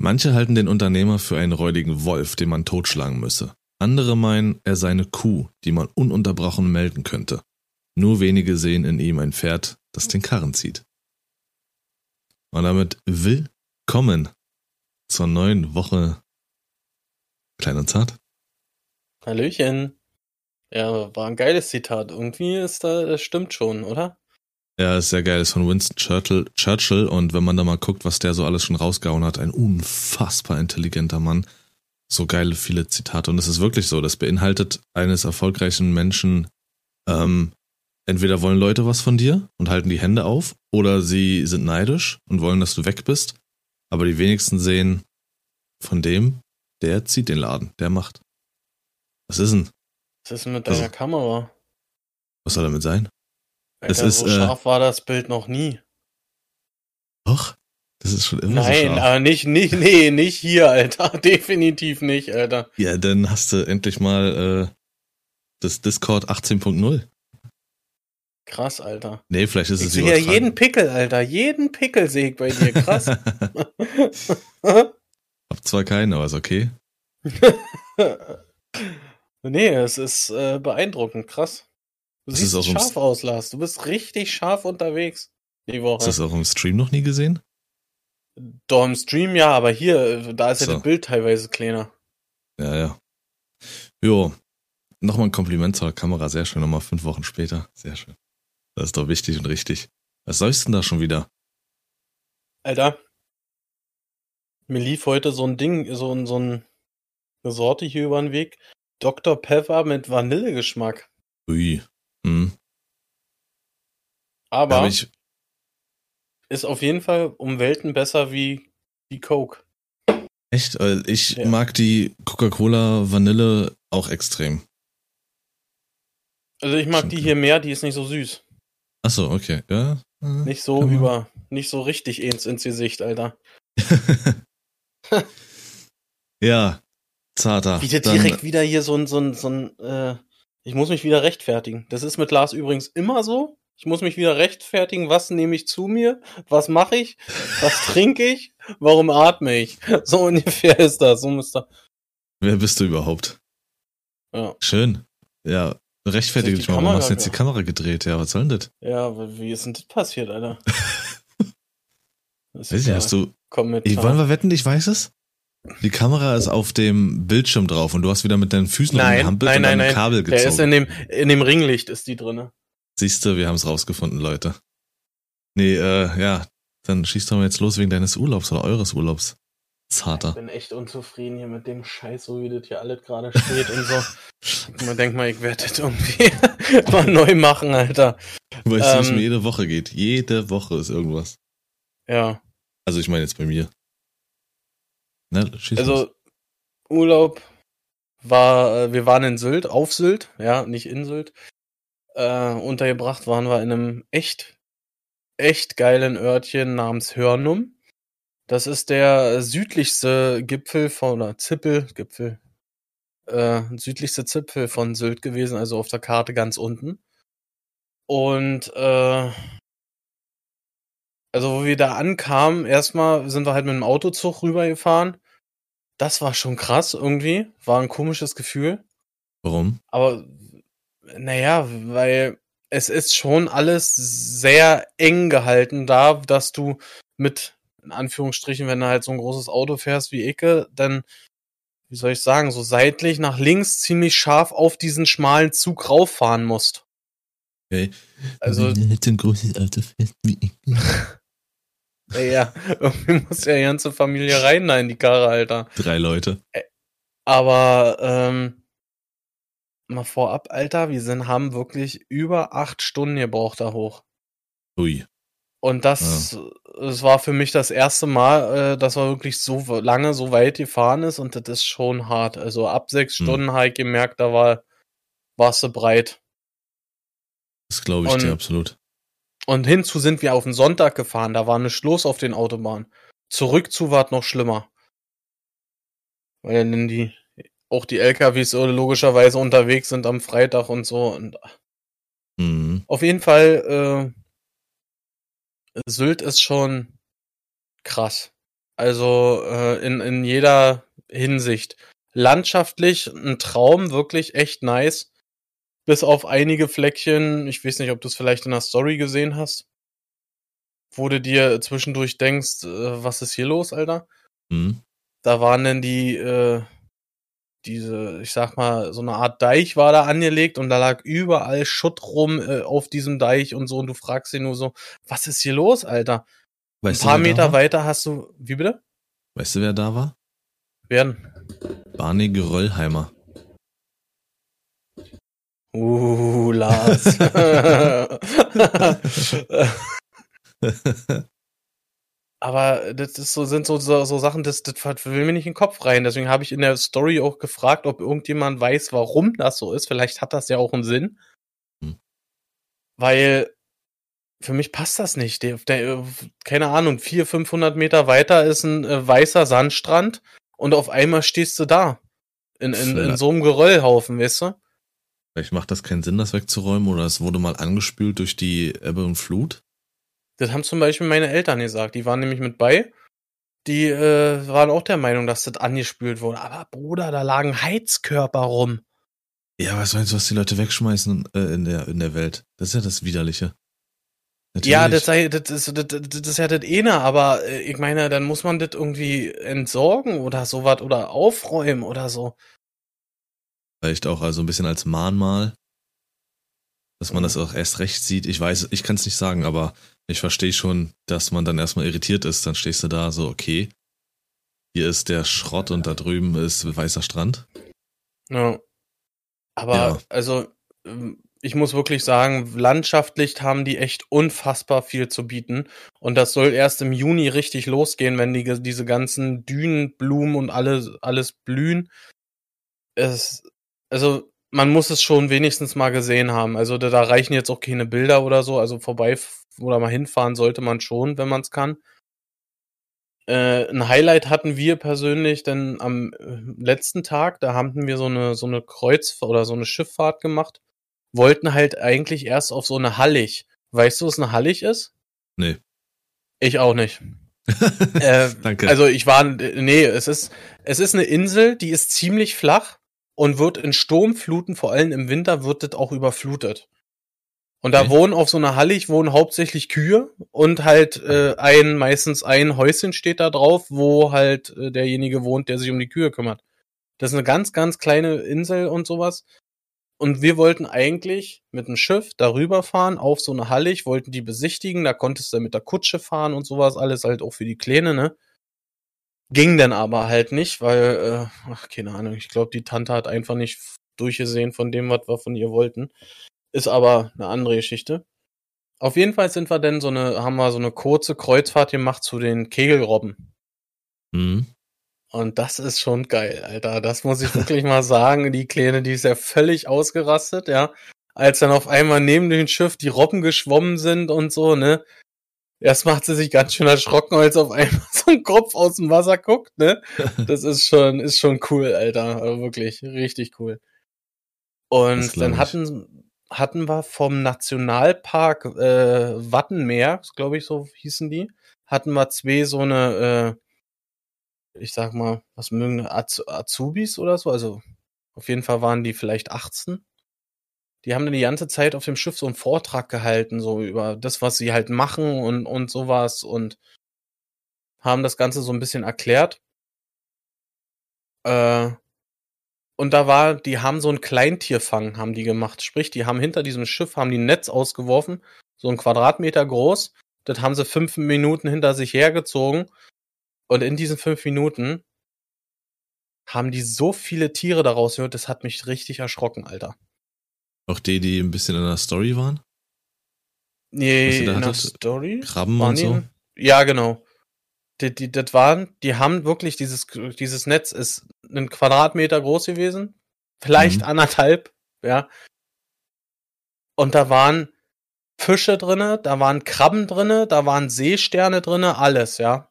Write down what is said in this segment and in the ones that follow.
Manche halten den Unternehmer für einen räudigen Wolf, den man totschlagen müsse. Andere meinen, er sei eine Kuh, die man ununterbrochen melden könnte. Nur wenige sehen in ihm ein Pferd, das den Karren zieht. Und damit willkommen zur neuen Woche Klein und Zart. Hallöchen. Ja, war ein geiles Zitat. Irgendwie ist da, das stimmt schon, oder? Ja, ist sehr geil. Ist von Winston Churchill, Churchill. Und wenn man da mal guckt, was der so alles schon rausgehauen hat, ein unfassbar intelligenter Mann. So geile, viele Zitate. Und es ist wirklich so. Das beinhaltet eines erfolgreichen Menschen, ähm, entweder wollen Leute was von dir und halten die Hände auf, oder sie sind neidisch und wollen, dass du weg bist. Aber die wenigsten sehen von dem, der zieht den Laden, der macht. Was ist denn? Was ist denn mit deiner Also- Kamera? Was soll damit sein? Alter, Es ist, so äh, scharf war das Bild noch nie. Doch, das ist schon immer so Nein, scharf. aber nicht, nicht, nee, nicht hier, Alter. Definitiv nicht, Alter. Ja, dann hast du endlich mal äh, das Discord 18.0. Krass, Alter. Nee, vielleicht ist Ich es sehe ja jeden Pickel, Alter. Jeden Pickel sehe ich bei dir. Krass. Hab zwar keinen, aber ist okay. nee, es ist äh, beeindruckend. Krass. Du Das siehst ist auch scharf aus, Lars. Du bist richtig scharf unterwegs. Die Woche. Hast du das auch im Stream noch nie gesehen? Doch im Stream ja, aber hier, da ist ja So. das Bild teilweise kleiner. Ja, ja. Jo. Nochmal ein Kompliment zur Kamera. Sehr schön. Nochmal fünf Wochen später. Sehr schön. Das ist doch wichtig und richtig. Was sollst denn da schon wieder? Alter, mir lief heute so ein Ding, so ein, so ein eine Sorte hier über den Weg. Dr. Pepper mit Vanillegeschmack. Ui. Aber ich, ist auf jeden Fall um Welten besser wie die Coke. echt, ich Ja. mag die Coca-Cola Vanille auch extrem. Also ich mag Stimmt, die hier mehr, die ist nicht so süß. Achso, okay. Ja. Nicht so kann man- über, nicht so richtig ins, ins Gesicht, Alter. ja. Zarter. Wieder Dann- direkt wieder hier so ein, so ein, so ein, äh, ich muss mich wieder rechtfertigen. Das ist mit Lars übrigens immer so. Ich muss mich wieder rechtfertigen, was nehme ich zu mir, was mache ich, was trinke ich, warum atme ich. So ungefähr ist das. So muss da. Wer bist du überhaupt? Ja, Schön. Ja, rechtfertige dich mal. Warum Kamera hast du jetzt die? Kamera gedreht? Ja, was soll denn das? ja, wie ist denn das passiert, Alter? Das Weiß ich, hast du. Kommentar. Ich, wollen wir wetten, ich weiß es? Die Kamera ist auf dem Bildschirm drauf und du hast wieder mit deinen Füßen Nein, rumgehampelt nein, und nein. einem Kabel Der ist gezogen. in dem, in dem Ringlicht ist die drinne. Siehst du, wir haben es rausgefunden, Leute. Nee, äh, ja, dann schießt doch mal jetzt los wegen deines Urlaubs oder eures Urlaubs. Ich Zarter. bin echt unzufrieden hier mit dem Scheiß, so wie das hier alles gerade steht und so. Man denkt mal, ich werde das irgendwie mal neu machen, Alter. Weil es nicht Ähm, mehr jede Woche geht. Jede Woche ist irgendwas. Ja, Also ich meine jetzt bei mir. Na, schieß los. also Urlaub war, äh, wir waren in Sylt, auf Sylt, ja, nicht in Sylt. Äh, untergebracht waren wir in einem echt, echt geilen Örtchen namens Hörnum. Das ist der südlichste Gipfel von, oder Zippel, Gipfel, äh, südlichste Zipfel von Sylt gewesen, also auf der Karte ganz unten. Und äh, also wo wir da ankamen, erstmal sind wir halt mit dem Autozug rübergefahren. Das war schon krass irgendwie, war ein komisches Gefühl. Warum? Aber naja, weil es ist schon alles sehr eng gehalten da, dass du mit, in Anführungsstrichen, wenn du halt so ein großes Auto fährst wie Icke, dann, wie soll ich sagen, so seitlich nach links ziemlich scharf auf diesen schmalen Zug rauffahren musst. Okay. Also, Wenn du jetzt ein großes Auto fährst wie ich. ja, irgendwie muss ja die ganze Familie rein da in die Karre, Alter. Drei Leute. Aber ähm, mal vorab, Alter, wir sind, haben wirklich über acht Stunden gebraucht da hoch. Ui. Und das, das war für mich das erste Mal, äh, dass er wirklich so lange, so weit gefahren ist und das ist schon hart. Also ab sechs Hm. Stunden habe ich gemerkt, da war, warst du breit. Das glaube ich Und- dir absolut. Und hinzu sind wir auf den Sonntag gefahren, da war eine Schluss auf den Autobahnen. Zurückzu war es noch schlimmer. Weil dann die, auch die LKWs logischerweise unterwegs sind am Freitag und so. Und Mhm. auf jeden Fall, äh, Sylt ist schon krass. Also äh, in, in jeder Hinsicht. Landschaftlich ein Traum, wirklich echt nice. Bis auf einige Fleckchen, ich weiß nicht, ob du es vielleicht in der Story gesehen hast, wo du dir zwischendurch denkst, äh, was ist hier los, Alter? Mhm. Da waren denn die, äh, diese, ich sag mal, so eine Art Deich war da angelegt und da lag überall Schutt rum äh, auf diesem Deich und so und du fragst dich nur so, was ist hier los, Alter? Weißt Ein paar du, Meter weiter hast du, wie bitte? Weißt du, wer da war? Werden. Barney Geröllheimer. Uh, Lars. Aber das ist so, sind so, so, so Sachen, das, das will mir nicht in den Kopf rein. Deswegen habe ich in der Story auch gefragt, ob irgendjemand weiß, warum das so ist. Vielleicht hat das ja auch einen Sinn. Hm. Weil für mich passt das nicht. Der, der, keine Ahnung, 400, 500 Meter weiter ist ein äh, weißer Sandstrand und auf einmal stehst du da. In, in, in so einem Geröllhaufen, weißt du? Vielleicht macht das keinen Sinn, das wegzuräumen oder es wurde mal angespült durch die Ebbe und Flut. Das haben zum Beispiel meine Eltern gesagt. Die waren nämlich mit bei. Die äh, waren auch der Meinung, dass das angespült wurde. Aber Bruder, da lagen Heizkörper rum. Ja, was meinst du, was die Leute wegschmeißen äh, in, der, in der Welt? Das ist ja das Widerliche. Ja, das, Natürlich. sei, das, ist, das, das das ist ja das eine, aber äh, ich meine, dann muss man das irgendwie entsorgen oder sowas oder aufräumen oder so. Vielleicht auch also ein bisschen als Mahnmal, dass man das auch erst recht sieht. Ich weiß, ich kann es nicht sagen, aber ich verstehe schon, dass man dann erstmal irritiert ist. Dann stehst du da so, okay, hier ist der Schrott und da drüben ist weißer Strand. Ja. Aber Ja. also ähm, ich muss wirklich sagen, landschaftlich haben die echt unfassbar viel zu bieten. Und das soll erst im Juni richtig losgehen, wenn die, diese ganzen Dünen, Blumen und alles, alles blühen. Es, also man muss es schon wenigstens mal gesehen haben. Also da, da reichen jetzt auch keine Bilder oder so. Also vorbei oder mal hinfahren sollte man schon, wenn man es kann. Äh, ein Highlight hatten wir persönlich denn am äh, letzten Tag, da haben wir so eine so eine Kreuz oder so eine Schifffahrt gemacht, wollten halt eigentlich erst auf so eine Hallig. Weißt du, was eine Hallig ist? Nee. Ich auch nicht. äh, Danke. also ich war, nee, es ist, es ist eine Insel, die ist ziemlich flach und wird in Sturmfluten, vor allem im Winter, wird das auch überflutet. Und da Okay. wohnen auf so einer Hallig wohnen hauptsächlich Kühe und halt äh, ein, meistens ein Häuschen steht da drauf, wo halt äh, derjenige wohnt, der sich um die Kühe kümmert. Das ist eine ganz, ganz kleine Insel und sowas. Und wir wollten eigentlich mit dem Schiff darüber fahren auf so eine Hallig, wollten die besichtigen, da konntest du mit der Kutsche fahren und sowas, alles halt auch für die Kleine, ne? Ging dann aber halt nicht, weil, äh, ach, keine Ahnung, ich glaube, die Tante hat einfach nicht durchgesehen von dem, was wir von ihr wollten. Ist aber eine andere Geschichte. Auf jeden Fall sind wir dann so eine, haben wir so eine kurze Kreuzfahrt gemacht zu den Kegelrobben. Mhm. Und das ist schon geil, Alter. Das muss ich wirklich mal sagen. Die Kleine, die ist ja völlig ausgerastet, ja. Als dann auf einmal neben dem Schiff die Robben geschwommen sind und so, ne. Erst macht sie sich ganz schön erschrocken, als auf einmal so ein Kopf aus dem Wasser guckt, ne. Das ist schon, ist schon cool, Alter. Also wirklich, richtig cool. Und dann hatten, hatten wir vom Nationalpark äh, Wattenmeer, glaube ich, so hießen die, hatten wir zwei so eine, äh, ich sag mal, was mögen Az Azubis oder so, also auf jeden Fall waren die vielleicht 18. Die haben dann die ganze Zeit auf dem Schiff so einen Vortrag gehalten, so über das, was sie halt machen und, und sowas und haben das Ganze so ein bisschen erklärt. Äh, und da war, die haben so einen Kleintierfang, haben die gemacht. Sprich, die haben hinter diesem Schiff, haben die ein Netz ausgeworfen, so ein Quadratmeter groß. Das haben sie fünf Minuten hinter sich hergezogen. Und in diesen fünf Minuten haben die so viele Tiere daraus gehört, das hat mich richtig erschrocken, Alter. Auch die, die ein bisschen in der Story waren? Nee, in der? Story? Krabben Waren und so? Ja, genau. Die, die, das waren, die haben wirklich dieses, dieses Netz ist einen Quadratmeter groß gewesen. Vielleicht Mhm. anderthalb, ja. Und da waren Fische drinne, da waren Krabben drinne, da waren Seesterne drinne, alles, ja.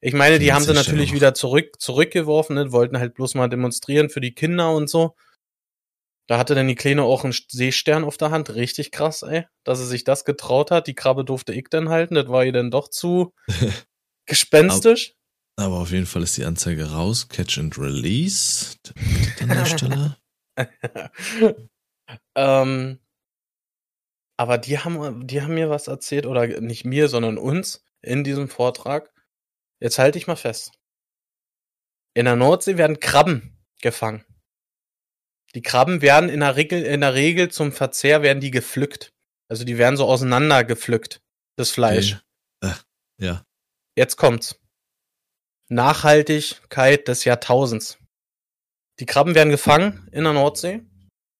Ich meine, die Ja, haben sie natürlich wieder zurück, zurückgeworfen, ne? wollten halt bloß mal demonstrieren für die Kinder und so. Da hatte dann die Kleine auch einen Seestern auf der Hand. Richtig krass, ey. Dass sie sich das getraut hat. Die Krabbe durfte ich dann halten. Das war ihr dann doch zu gespenstisch. Aber auf jeden Fall ist die Anzeige raus. Catch and Release. An der Stelle. ähm, aber die haben, die haben mir was erzählt, oder nicht mir, sondern uns in diesem Vortrag. Jetzt halte ich mal fest. In der Nordsee werden Krabben gefangen. Die Krabben werden in der Regel, in der Regel zum Verzehr werden die gepflückt. Also die werden so auseinander gepflückt, das Fleisch. Okay. Äh, ja. Jetzt kommt's. Nachhaltigkeit des Jahrtausends. Die Krabben werden gefangen in der Nordsee,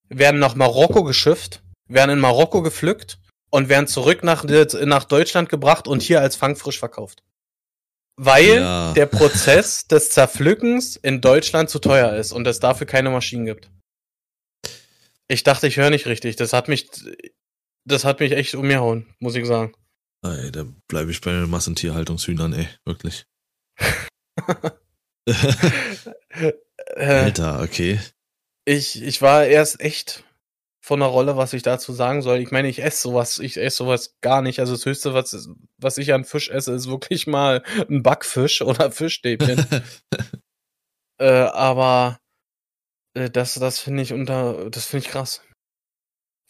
werden nach Marokko geschifft, werden in Marokko gepflückt und werden zurück nach, nach Deutschland gebracht und hier als fangfrisch verkauft. Weil ja. der Prozess des Zerpflückens in Deutschland zu teuer ist und es dafür keine Maschinen gibt. Ich dachte, ich höre nicht richtig. Das hat mich, das hat mich echt umgehauen, muss ich sagen. Ey, da bleibe ich bei Massentierhaltungshühnern, ey, wirklich. Alter, okay. Ich, ich war erst echt von der Rolle, was ich dazu sagen soll. Ich meine, ich esse sowas, ich esse sowas gar nicht. Also das Höchste, was, was ich an Fisch esse, ist wirklich mal ein Backfisch oder Fischstäbchen. äh, aber äh, das, das finde ich unter, das finde ich krass.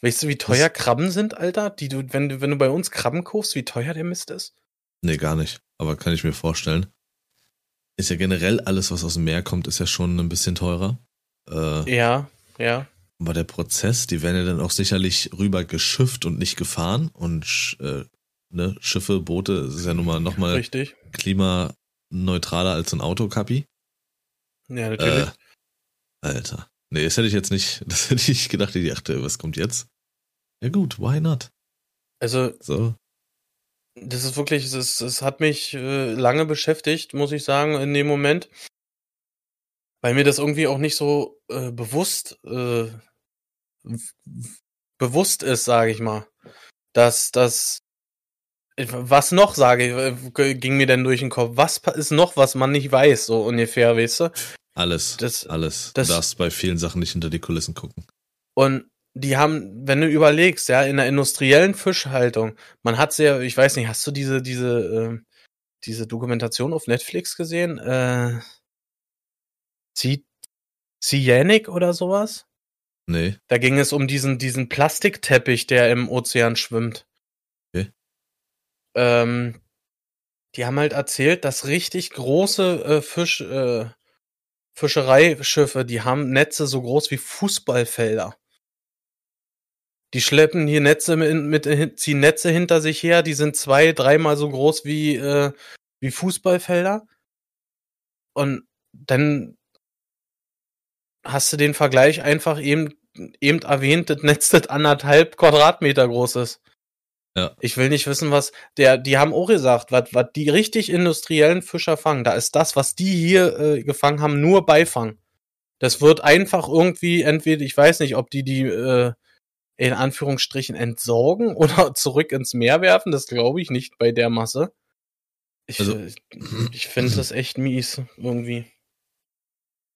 Weißt du, wie teuer das Krabben sind, Alter? Die du, wenn du, wenn du bei uns Krabben kaufst, wie teuer der Mist ist? Nee, gar nicht. Aber kann ich mir vorstellen. Ist ja generell alles, was aus dem Meer kommt, ist ja schon ein bisschen teurer. Äh, ja, ja. Aber der Prozess, die werden ja dann auch sicherlich rüber geschifft und nicht gefahren. Und äh, ne, Schiffe, Boote, ist ja nun mal nochmal Richtig. klimaneutraler als ein Auto, Kapi. Ja, natürlich. Äh, Alter. Nee, das hätte ich jetzt nicht, das hätte ich gedacht, ich dachte, was kommt jetzt? Ja gut, why not? Also, so. das ist wirklich, es, es hat mich äh, lange beschäftigt, muss ich sagen, in dem Moment. Weil mir das irgendwie auch nicht so äh, bewusst, äh, bewusst ist, sage ich mal. Dass das, was noch, sage ich, äh, ging mir denn durch den Kopf? Was ist noch, was man nicht weiß, so ungefähr, weißt du? Alles. Das, alles. Das, du darfst bei vielen Sachen nicht hinter die Kulissen gucken. Und die haben, wenn du überlegst, ja, in der industriellen Fischhaltung, man hat sehr, ich weiß nicht, hast du diese, diese, äh, diese Dokumentation auf Netflix gesehen? Äh, Cyanic oder sowas? Nee. Da ging es um diesen, diesen Plastikteppich, der im Ozean schwimmt. Okay. Ähm, die haben halt erzählt, dass richtig große äh, Fisch, äh, Fischereischiffe, die haben Netze so groß wie Fußballfelder. Die schleppen hier Netze mit, mit ziehen Netze hinter sich her, die sind zwei, dreimal so groß wie, äh, wie Fußballfelder. Und dann hast du den Vergleich einfach eben, eben erwähnt, das Netz das anderthalb Quadratmeter groß ist. Ja. Ich will nicht wissen, was der, die haben auch gesagt, was, was die richtig industriellen Fischer fangen, da ist das, was die hier äh, gefangen haben, nur Beifang. Das wird einfach irgendwie entweder, ich weiß nicht, ob die die äh, in Anführungsstrichen entsorgen oder zurück ins Meer werfen, das glaube ich nicht bei der Masse. Ich, also, äh, ich finde das echt mies irgendwie.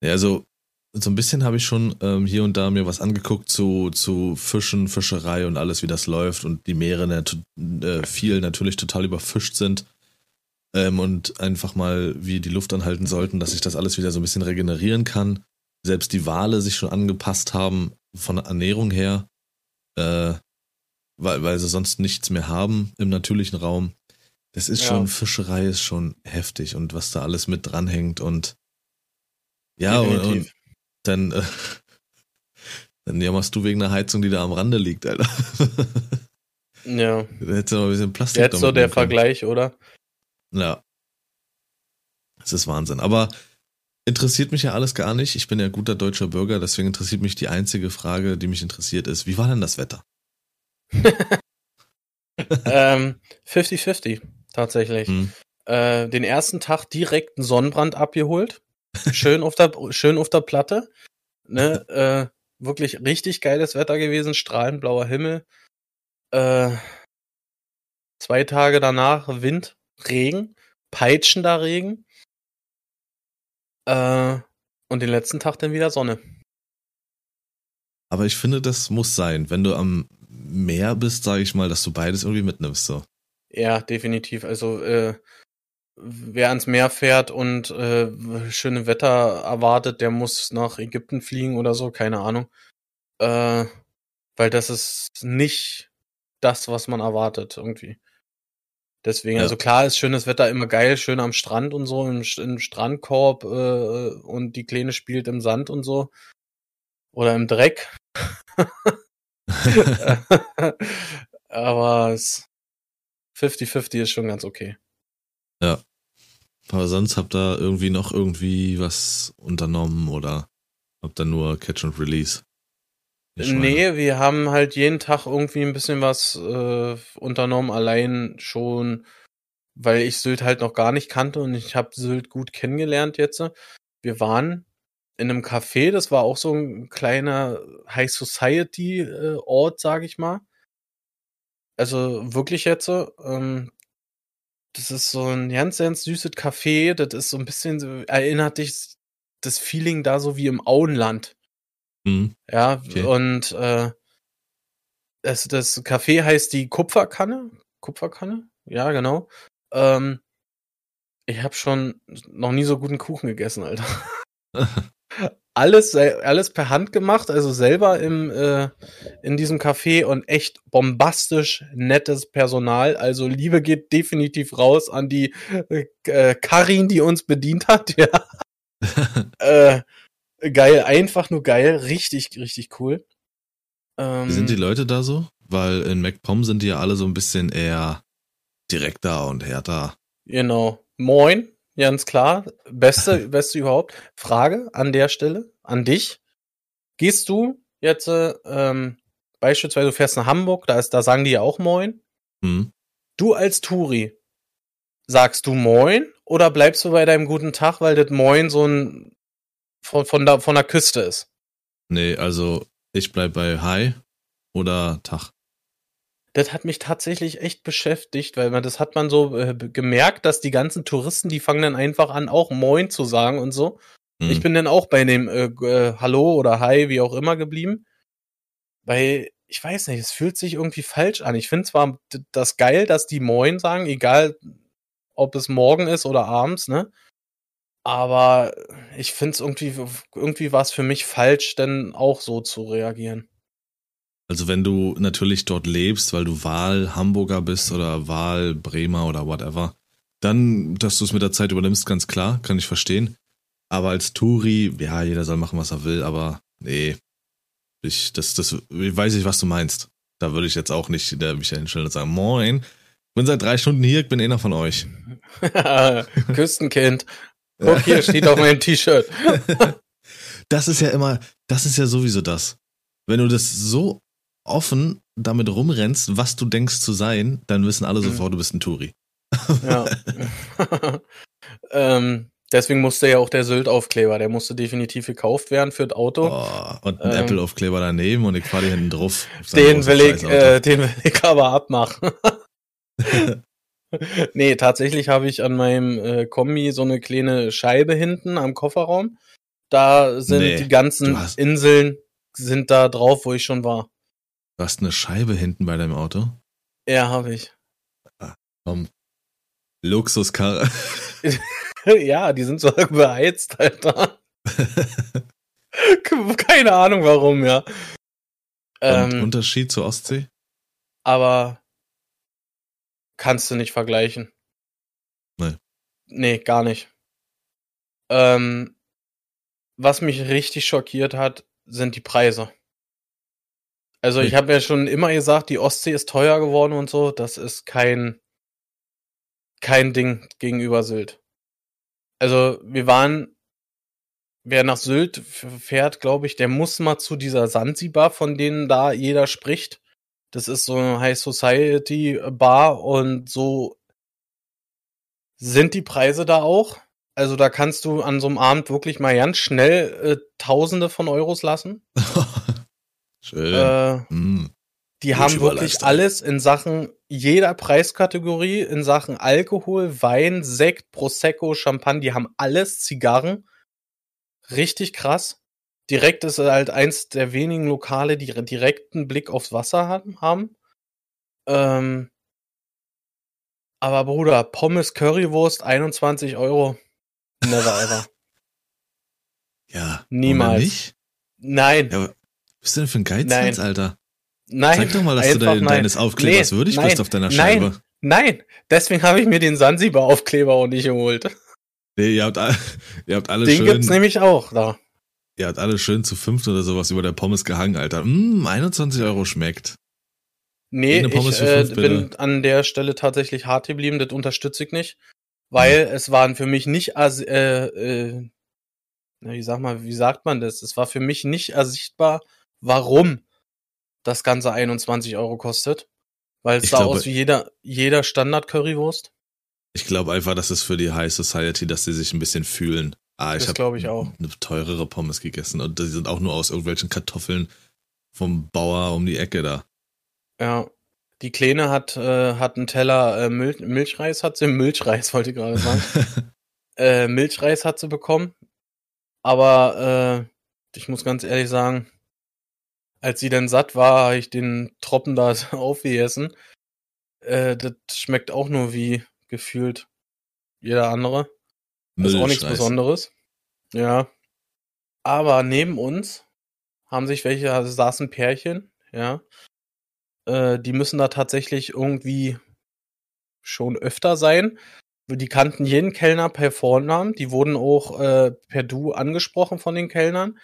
Ja, also so ein bisschen habe ich schon ähm, hier und da mir was angeguckt zu, zu Fischen, Fischerei und alles, wie das läuft und die Meere nat äh, viel natürlich total überfischt sind. Ähm, und einfach mal, wie die Luft anhalten sollten, dass sich das alles wieder so ein bisschen regenerieren kann. Selbst die Wale sich schon angepasst haben von der Ernährung her, äh, weil, weil sie sonst nichts mehr haben im natürlichen Raum. Das ist ja. schon, Fischerei ist schon heftig und was da alles mit dranhängt und ja, und, und dann, äh, dann jammerst du wegen einer Heizung, die da am Rande liegt, Alter. ja. Da hättest du noch ein bisschen Plastik Jetzt so der Vergleich, oder? Ja. Das ist Wahnsinn. Aber interessiert mich ja alles gar nicht. Ich bin ja guter deutscher Bürger, deswegen interessiert mich die einzige Frage, die mich interessiert, ist, wie war denn das Wetter? ähm, 50-50, tatsächlich. Hm. Äh, den ersten Tag direkt einen Sonnenbrand abgeholt. Schön auf der, schön auf der Platte. Ne, äh, wirklich richtig geiles Wetter gewesen, strahlend blauer Himmel. Äh, zwei Tage danach Wind, Regen, peitschender Regen. Äh, und den letzten Tag dann wieder Sonne. Aber ich finde, das muss sein. Wenn du am Meer bist, sage ich mal, dass du beides irgendwie mitnimmst. So. Ja, definitiv. Also äh, wer ans Meer fährt und äh, schöne Wetter erwartet, der muss nach Ägypten fliegen oder so, keine Ahnung. Äh, weil das ist nicht das, was man erwartet, irgendwie. Deswegen, Ja. also klar ist schönes Wetter immer geil, schön am Strand und so, im, im Strandkorb äh, und die Kleine spielt im Sand und so. Oder im Dreck. Aber es 50-50 ist schon ganz okay. Aber sonst habt ihr irgendwie noch irgendwie was unternommen oder habt ihr nur Catch and Release? Nee, wir haben halt jeden Tag irgendwie ein bisschen was äh, unternommen, allein schon, weil ich Sylt halt noch gar nicht kannte und ich habe Sylt gut kennengelernt jetzt. Wir waren in einem Café, das war auch so ein kleiner High Society äh, Ort, sag ich mal. Also wirklich jetzt, ähm, das ist so ein ganz, ganz süßes Café, das ist so ein bisschen, erinnert dich das Feeling da so wie im Auenland. Hm. Ja, Okay. und äh, das, das Café heißt die Kupferkanne. Kupferkanne? Ja, genau. Ähm, ich habe schon noch nie so guten Kuchen gegessen, Alter. Alles, alles per Hand gemacht, also selber im, äh, in diesem Café und echt bombastisch nettes Personal. Also Liebe geht definitiv raus an die äh, Karin, die uns bedient hat. Ja. äh, geil, einfach nur geil, richtig, richtig cool. Ähm, Wie sind die Leute da so? Weil in MacPom sind die ja alle so ein bisschen eher direkter und härter. Genau. Moin, ganz klar. Beste, beste überhaupt. Frage an der Stelle an dich. Gehst du jetzt, äh, ähm, beispielsweise du fährst nach Hamburg, da ist, da sagen die ja auch Moin. Hm. Du als Touri, sagst du Moin oder bleibst du bei deinem guten Tag, weil das Moin so ein von, von, der, von der Küste ist? Nee, also ich bleib bei Hi oder Tag. Das hat mich tatsächlich echt beschäftigt, weil man das hat man so äh, gemerkt, dass die ganzen Touristen, die fangen dann einfach an, auch Moin zu sagen und so. Hm. Ich bin dann auch bei dem äh, äh, Hallo oder Hi, wie auch immer geblieben. Weil, ich weiß nicht, es fühlt sich irgendwie falsch an. Ich finde zwar das geil, dass die Moin sagen, egal ob es morgen ist oder abends, ne? Aber ich finde es irgendwie, irgendwie war es für mich falsch, denn auch so zu reagieren. Also wenn du natürlich dort lebst, weil du Wahl Hamburger bist oder Wahl Bremer oder whatever, dann, dass du es mit der Zeit übernimmst, ganz klar, kann ich verstehen. Aber als Touri, ja, jeder soll machen, was er will, aber nee, ich, das, das, ich weiß nicht, was du meinst. Da würde ich jetzt auch nicht der mich hinstellen und sagen, moin, bin seit drei Stunden hier, ich bin einer von euch. Küstenkind. Guck hier, steht auf meinem T-Shirt. Das ist ja immer, das ist ja sowieso das. Wenn du das so offen damit rumrennst, was du denkst zu sein, dann wissen alle Mhm. sofort, du bist ein Touri. Ja. ähm, deswegen musste ja auch der Sylt-Aufkleber, der musste definitiv gekauft werden für das Auto. Oh, und ein Ähm. Apple-Aufkleber daneben und ich fahre hinten drauf. den will ich, äh, den will ich aber abmachen. nee, tatsächlich habe ich an meinem äh, Kombi so eine kleine Scheibe hinten am Kofferraum. Da sind Nee, die ganzen hast- Inseln sind da drauf, wo ich schon war. Du hast eine Scheibe hinten bei deinem Auto. Ja, habe ich. Komm. Luxuskarre. ja, die sind so beheizt, Alter. Keine Ahnung warum, ja. Ähm, Unterschied zur Ostsee? aber kannst du nicht vergleichen. Nee. Nee, gar nicht. Ähm, was mich richtig schockiert hat, sind die Preise. Also ich habe ja schon immer gesagt, die Ostsee ist teuer geworden und so. Das ist kein kein Ding gegenüber Sylt. Also wir waren, wer nach Sylt fährt, glaube ich, der muss mal zu dieser Sansibar, von denen da jeder spricht. Das ist so eine High Society Bar und so sind die Preise da auch. Also da kannst du an so einem Abend wirklich mal ganz schnell äh, Tausende von Euros lassen. Schön. Äh, Mm. die haben wirklich alles in Sachen jeder Preiskategorie, in Sachen Alkohol, Wein, Sekt, Prosecco, Champagner, die haben alles, Zigarren. Richtig krass. Direkt ist halt eins der wenigen Lokale, die direkten Blick aufs Wasser haben. Ähm, Aber Bruder, Pommes Currywurst 21 Euro. Never ever. Ja. Niemals. Nein. Ja, aber bist du denn für ein Geizhals, Nein. Alter? Nein. Sag doch mal, dass du dein, nein. deines Aufklebers Nee, würdig nein, bist auf deiner nein. Scheibe. Nein. Deswegen habe ich mir den Sansibar-Aufkleber auch nicht geholt. Nee, ihr habt, all, ihr habt alle Den schön, gibt's nämlich auch da. ihr habt alle schön zu fünft oder sowas über der Pommes gehangen, Alter. Mm, 21 Euro schmeckt. Nee, ich äh, bin an der Stelle tatsächlich hart geblieben, das unterstütze ich nicht. Weil Hm. es waren für mich nicht, äh, äh, na, wie sag mal, wie sagt man das? Es war für mich nicht ersichtbar, warum das Ganze 21 Euro kostet. Weil es sah glaube- aus wie jeder, jeder Standard-Currywurst. Ich glaube einfach, das ist für die High Society, dass sie sich ein bisschen fühlen. Ah, ich Das habe glaube ich auch. eine teurere Pommes gegessen und die sind auch nur aus irgendwelchen Kartoffeln vom Bauer um die Ecke da. Ja. Die Kleine hat, äh, hat einen Teller äh, Mil Milchreis, hat sie, Milchreis wollte ich gerade sagen. äh, Milchreis hat sie bekommen. Aber äh, ich muss ganz ehrlich sagen, als sie dann satt war, habe ich den Tropfen da aufgegessen. Äh, das schmeckt auch nur wie gefühlt jeder andere. Ist auch nichts Milchreis. Besonderes. Ja. Aber neben uns haben sich welche, also saßen Pärchen, ja. Äh, die müssen da tatsächlich irgendwie schon öfter sein. Die kannten jeden Kellner per Vornamen. Die wurden auch äh, per Du angesprochen von den Kellnern.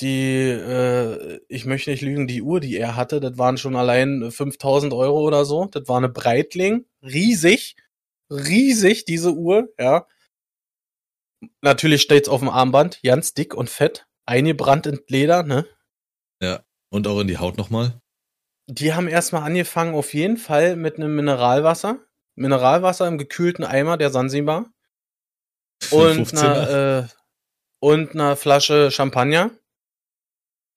Die, äh, ich möchte nicht lügen, die Uhr, die er hatte, das waren schon allein 5000 Euro oder so. Das war eine Breitling. Riesig. Riesig, diese Uhr, ja. Natürlich steht's auf dem Armband, ganz dick und fett, eingebrannt in Leder, ne? Und auch in die Haut nochmal. Die haben erstmal angefangen, auf jeden Fall mit einem Mineralwasser. Mineralwasser im gekühlten Eimer der Sansibar. Und 15er. einer, äh, und einer Flasche Champagner.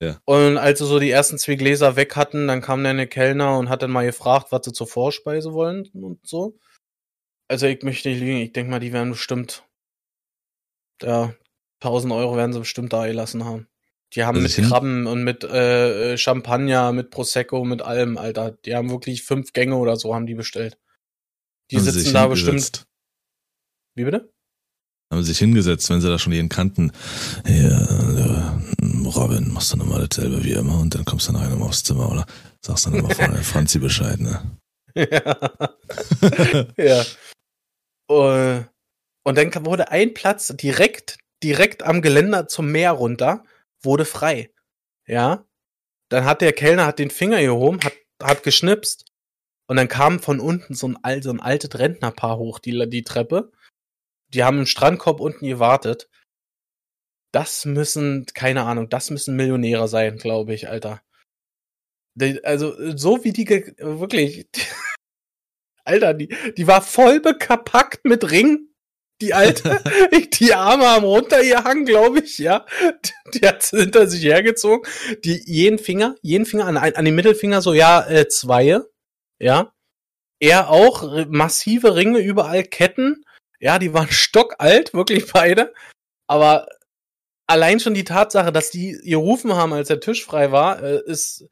Ja. Und als sie so die ersten zwei Gläser weg hatten, dann kam der eine Kellner und hat dann mal gefragt, was sie zur Vorspeise wollen und so. Also ich möchte nicht lügen, ich denke mal, die werden bestimmt, ja, 1000 Euro werden sie bestimmt da gelassen haben. Die haben Also mit Krabben und mit äh, Champagner, mit Prosecco, mit allem, Alter. Die haben wirklich fünf Gänge oder so haben die bestellt. Die Haben sitzen da bestimmt. Wie bitte? Haben sie sich hingesetzt, wenn sie da schon jeden kannten. Ja, äh, Robin, machst du nochmal dasselbe wie immer und dann kommst du nachher nochmal aufs Zimmer, oder? Sagst dann immer vorne Franzi Bescheid, ne? ja. ja. Und dann wurde ein Platz direkt, direkt am Geländer zum Meer runter, wurde frei. Ja. Dann hat der Kellner hat den Finger gehoben, hat, hat geschnipst. Und dann kam von unten so ein, so ein altes Rentnerpaar hoch, die, die Treppe. Die haben im Strandkorb unten gewartet. Das müssen, keine Ahnung, das müssen Millionäre sein, glaube ich, Alter. Die- Also, so wie die, wirklich, Alter, die, die war voll bekapackt mit Ring. Die alte, die Arme haben runtergehangen, glaube ich, ja. Die hat sie hinter sich hergezogen. Die jeden Finger, jeden Finger an, an den Mittelfinger so, ja, äh, zwei, ja. Er auch, massive Ringe, überall Ketten. Ja, die waren stockalt, wirklich beide. Aber allein schon die Tatsache, dass die gerufen haben, als der Tisch frei war, äh, ist,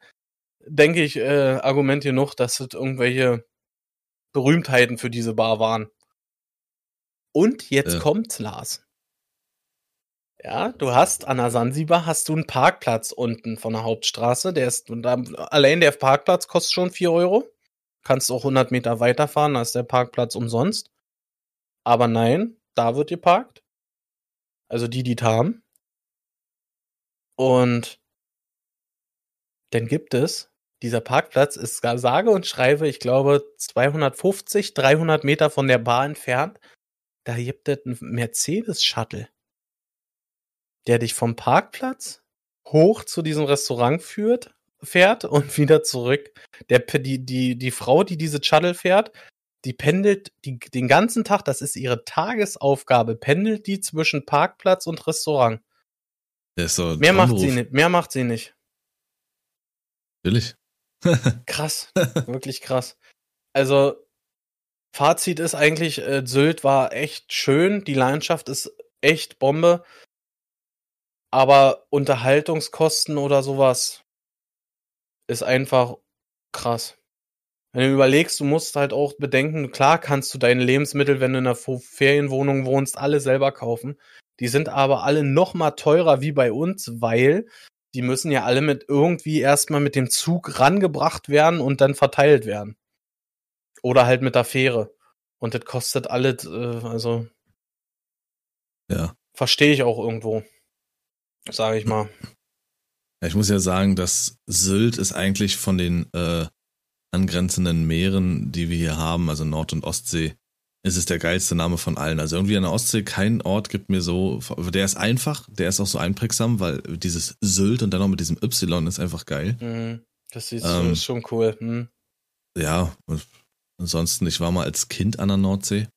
denke ich, äh, Argument genug, dass es irgendwelche Berühmtheiten für diese Bar waren. Und jetzt Ja. kommt's, Lars. Ja, du hast an der Sansibar hast du einen Parkplatz unten von der Hauptstraße. Der ist, und da, allein der Parkplatz kostet schon 4 Euro. Kannst auch 100 Meter weiterfahren, da ist der Parkplatz umsonst. Aber nein, da wird geparkt. Also die, die da haben. Und dann gibt es, dieser Parkplatz ist sage und schreibe, ich glaube, 250, 300 Meter von der Bar entfernt. Da gibt es einen Mercedes-Shuttle, der dich vom Parkplatz hoch zu diesem Restaurant führt, fährt und wieder zurück. Der, die, die, die Frau, die diese Shuttle fährt, die pendelt die, den ganzen Tag, das ist ihre Tagesaufgabe, pendelt die zwischen Parkplatz und Restaurant. So Mehr macht sie nicht, mehr macht sie nicht. Natürlich. Krass, wirklich krass. Also, Fazit ist eigentlich, äh, Sylt war echt schön, die Landschaft ist echt Bombe, aber Unterhaltungskosten oder sowas ist einfach krass. wenn du überlegst, du musst halt auch bedenken, klar kannst du deine Lebensmittel, wenn du in einer Ferienwohnung wohnst, alle selber kaufen. Die sind aber alle noch mal teurer wie bei uns, weil die müssen ja alle mit irgendwie erstmal mit dem Zug rangebracht werden und dann verteilt werden. Oder halt mit der Fähre. Und das kostet alles, äh, also. Ja. Verstehe ich auch irgendwo. Sage ich mal. Ich muss ja sagen, dass Sylt ist eigentlich von den äh, angrenzenden Meeren, die wir hier haben, also Nord- und Ostsee, ist es der geilste Name von allen. Also irgendwie an der Ostsee kein Ort gibt mir so, der ist einfach, der ist auch so einprägsam, weil dieses Sylt und dann noch mit diesem Y ist einfach geil. Mhm. Das ist, ähm, ist, schon cool. Hm. Ja, und ansonsten, ich war mal als Kind an der Nordsee.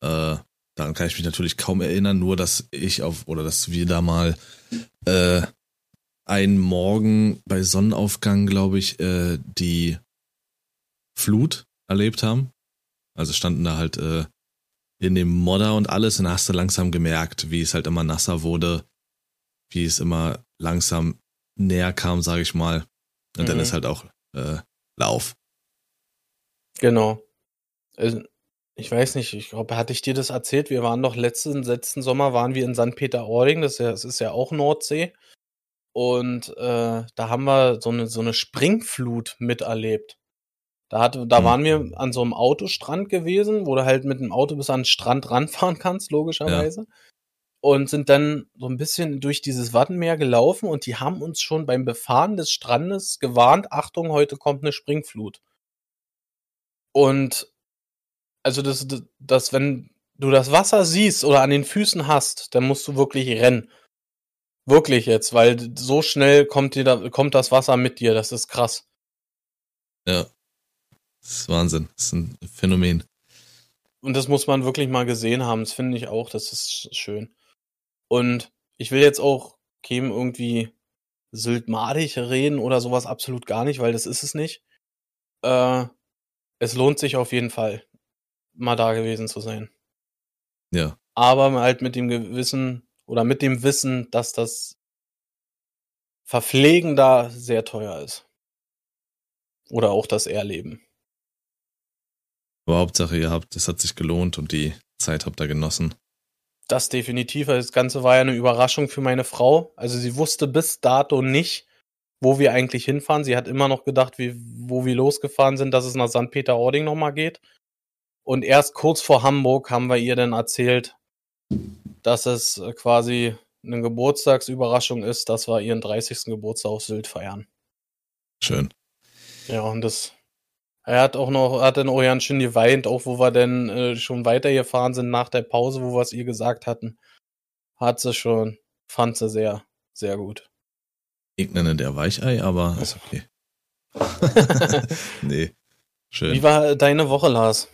Äh, daran kann ich mich natürlich kaum erinnern, nur dass ich auf, oder dass wir da mal äh, einen Morgen bei Sonnenaufgang, glaube ich, äh, die Flut erlebt haben. Also standen da halt äh, in dem Modder und alles und hast du langsam gemerkt, wie es halt immer nasser wurde, wie es immer langsam näher kam, sage ich mal. Und mhm. dann ist halt auch äh, Lauf. Genau. Also, ich weiß nicht, ich glaube, hatte ich dir das erzählt? Wir waren doch letzten, letzten Sommer waren wir in St. Peter-Ording, das, ja, das ist ja auch Nordsee. Und äh, da haben wir so eine, so eine Springflut miterlebt. Da, hat, da mhm. waren wir an so einem Autostrand gewesen, wo du halt mit dem Auto bis an den Strand ranfahren kannst, logischerweise. Ja. Und sind dann so ein bisschen durch dieses Wattenmeer gelaufen und die haben uns schon beim Befahren des Strandes gewarnt, Achtung, heute kommt eine Springflut. Und also das, das, das, wenn du das Wasser siehst oder an den Füßen hast, dann musst du wirklich rennen. Wirklich jetzt, weil so schnell kommt dir da, kommt das Wasser mit dir, das ist krass. Ja. Das ist Wahnsinn. Das ist ein Phänomen. Und das muss man wirklich mal gesehen haben. Das finde ich auch. Das ist schön. Und ich will jetzt auch Kim irgendwie Syltmadig reden oder sowas absolut gar nicht, weil das ist es nicht. Äh, es lohnt sich auf jeden Fall, mal da gewesen zu sein. Ja. Aber halt mit dem Gewissen oder mit dem Wissen, dass das Verpflegen da sehr teuer ist. Oder auch das Erleben. Aber Hauptsache, ihr habt, es hat sich gelohnt und die Zeit habt ihr genossen. Das definitiv. Das Ganze war ja eine Überraschung für meine Frau. Also sie wusste bis dato nicht, wo wir eigentlich hinfahren. Sie hat immer noch gedacht, wie, wo wir losgefahren sind, dass es nach St. Peter-Ording nochmal geht. Und erst kurz vor Hamburg haben wir ihr dann erzählt, dass es quasi eine Geburtstagsüberraschung ist, dass wir ihren 30. Geburtstag auf Sylt feiern. Schön. Ja, und das er hat auch noch, hat ganz schön geweint, auch wo wir dann äh, schon weitergefahren sind nach der Pause, wo wir es ihr gesagt hatten. Hat sie schon, fand sie sehr, sehr gut. Ich nenne der Weichei, aber ist okay. nee, schön. Wie war deine Woche, Lars?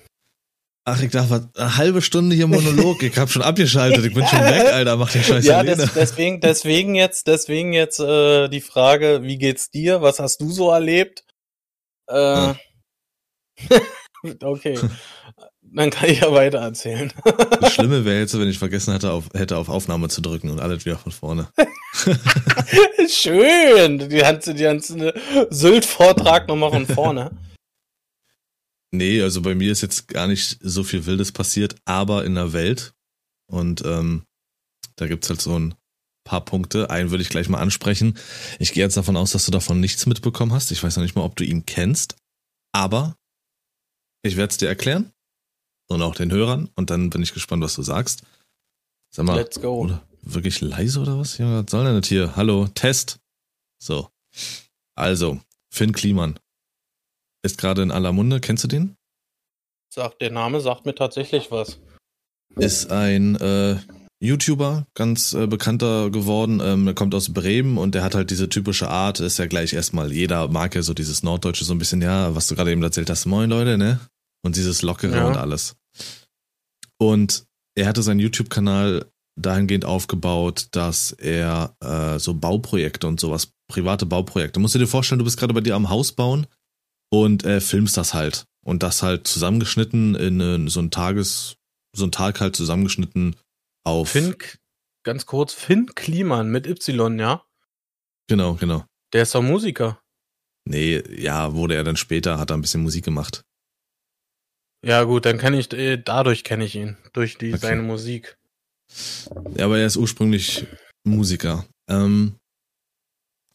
Ach, ich dachte, eine halbe Stunde hier Monolog. Ich hab schon abgeschaltet. Ich bin schon weg, Alter. Mach den Scheiß Ja, des, deswegen, deswegen jetzt, deswegen jetzt äh, die Frage, wie geht's dir? Was hast du so erlebt? Äh, ja. okay. Dann kann ich ja weiter erzählen. Das Schlimme wäre jetzt, wenn ich vergessen hätte auf, hätte, auf Aufnahme zu drücken und alles wieder von vorne. Schön. Die ganze, die ganze Sylt-Vortrag nochmal von vorne. Nee, also bei mir ist jetzt gar nicht so viel Wildes passiert, aber in der Welt. Und ähm, da gibt's halt so ein paar Punkte. Einen würde ich gleich mal ansprechen. Ich gehe jetzt davon aus, dass du davon nichts mitbekommen hast. Ich weiß noch nicht mal, ob du ihn kennst. Aber ich werde es dir erklären. Und auch den Hörern. Und dann bin ich gespannt, was du sagst. Sag mal, Let's go. Oder wirklich leise oder was? Ja, was soll denn das hier? Hallo, Test. So. Also, Finn Kliman ist gerade in aller Munde. Kennst du den? Sagt, der Name sagt mir tatsächlich was. Ist ein äh, YouTuber, ganz äh, bekannter geworden. Ähm, er kommt aus Bremen und der hat halt diese typische Art, ist ja gleich erstmal, jeder mag ja so dieses Norddeutsche so ein bisschen, ja, was du gerade eben erzählt hast, moin Leute, ne? Und dieses Lockere ja. und alles. Und er hatte seinen YouTube-Kanal dahingehend aufgebaut, dass er äh, so Bauprojekte und sowas, private Bauprojekte. Musst du dir vorstellen, du bist gerade bei dir am Haus bauen und äh, filmst das halt. Und das halt zusammengeschnitten in, in so ein Tages, so ein Tag halt zusammengeschnitten auf. Finn, ganz kurz, Finn Kliman mit Y, ja? Genau, genau. Der ist doch Musiker. Nee, ja, wurde er dann später, hat er ein bisschen Musik gemacht. Ja, gut, dann kenne ich, äh, dadurch kenne ich ihn. Durch die, okay. seine Musik. Ja, aber er ist ursprünglich Musiker. Ähm,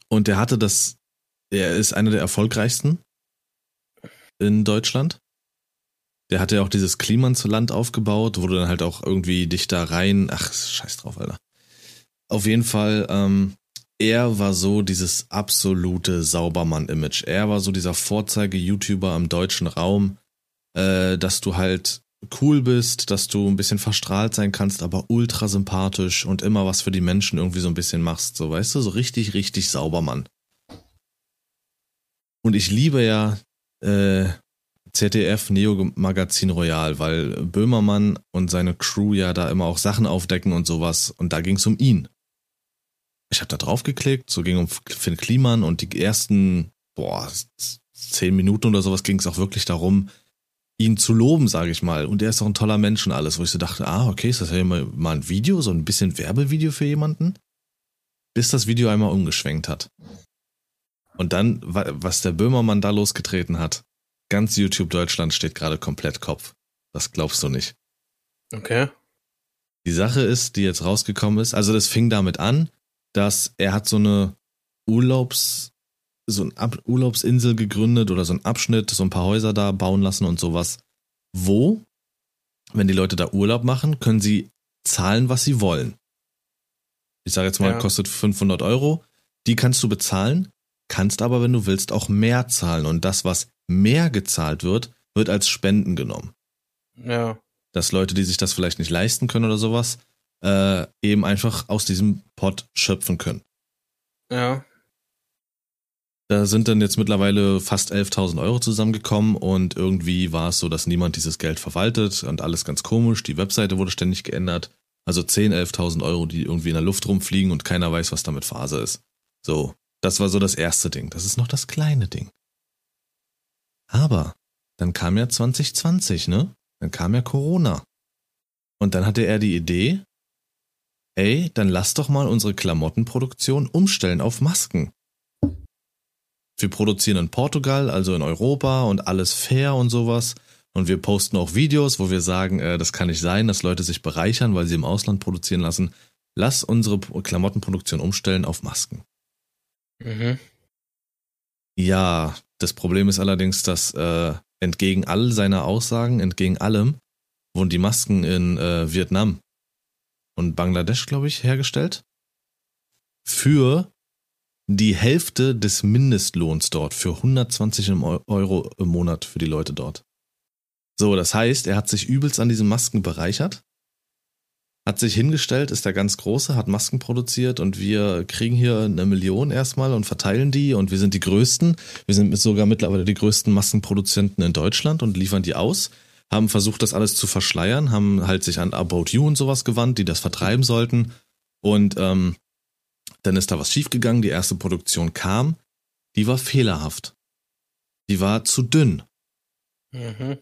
und er hatte das, er ist einer der erfolgreichsten in Deutschland. Der hatte ja auch dieses Klimansland aufgebaut, du dann halt auch irgendwie dich da rein, ach, scheiß drauf, Alter. Auf jeden Fall, ähm, er war so dieses absolute Saubermann-Image. Er war so dieser Vorzeige-YouTuber im deutschen Raum, äh, dass du halt cool bist, dass du ein bisschen verstrahlt sein kannst, aber ultra sympathisch und immer was für die Menschen irgendwie so ein bisschen machst. So, weißt du, so richtig, richtig Saubermann. Und ich liebe ja äh, ZDF Neo Magazin Royal, weil Böhmermann und seine Crew ja da immer auch Sachen aufdecken und sowas. Und da ging es um ihn. Ich habe da drauf geklickt, so ging um Finn Kliman und die ersten, boah, zehn Minuten oder sowas ging es auch wirklich darum, ihn zu loben, sage ich mal. Und er ist doch ein toller Mensch und alles, wo ich so dachte, ah, okay, ist das ja mal, mal ein Video, so ein bisschen Werbevideo für jemanden? Bis das Video einmal umgeschwenkt hat. Und dann, was der Böhmermann da losgetreten hat, ganz YouTube Deutschland steht gerade komplett Kopf. Das glaubst du nicht. Okay. Die Sache ist, die jetzt rausgekommen ist, also das fing damit an, dass er hat so eine Urlaubs, so eine Ab Urlaubsinsel gegründet oder so ein Abschnitt, so ein paar Häuser da bauen lassen und sowas, wo, wenn die Leute da Urlaub machen, können sie zahlen, was sie wollen. Ich sage jetzt mal, ja. kostet 500 Euro. Die kannst du bezahlen, kannst aber, wenn du willst, auch mehr zahlen. Und das, was mehr gezahlt wird, wird als Spenden genommen. Ja. Dass Leute, die sich das vielleicht nicht leisten können oder sowas, äh, eben einfach aus diesem Pot schöpfen können. Ja. Da sind dann jetzt mittlerweile fast 11.000 Euro zusammengekommen und irgendwie war es so, dass niemand dieses Geld verwaltet und alles ganz komisch. Die Webseite wurde ständig geändert. Also 10.000, 11.000 Euro, die irgendwie in der Luft rumfliegen und keiner weiß, was damit Phase ist. So, das war so das erste Ding. Das ist noch das kleine Ding. Aber dann kam ja 2020, ne? Dann kam ja Corona. Und dann hatte er die Idee, ey, dann lass doch mal unsere Klamottenproduktion umstellen auf Masken. Wir produzieren in Portugal, also in Europa und alles fair und sowas. Und wir posten auch Videos, wo wir sagen, äh, das kann nicht sein, dass Leute sich bereichern, weil sie im Ausland produzieren lassen. Lass unsere Klamottenproduktion umstellen auf Masken. Mhm. Ja, das Problem ist allerdings, dass äh, entgegen all seiner Aussagen, entgegen allem, wurden die Masken in äh, Vietnam und Bangladesch, glaube ich, hergestellt. Für die Hälfte des Mindestlohns dort für 120 Euro im Monat für die Leute dort. So, das heißt, er hat sich übelst an diesen Masken bereichert, hat sich hingestellt, ist der ganz Große, hat Masken produziert und wir kriegen hier eine Million erstmal und verteilen die und wir sind die Größten. Wir sind sogar mittlerweile die größten Maskenproduzenten in Deutschland und liefern die aus. Haben versucht, das alles zu verschleiern, haben halt sich an About You und sowas gewandt, die das vertreiben sollten. Und ähm, dann ist da was schiefgegangen. Die erste Produktion kam. Die war fehlerhaft. Die war zu dünn. Mhm.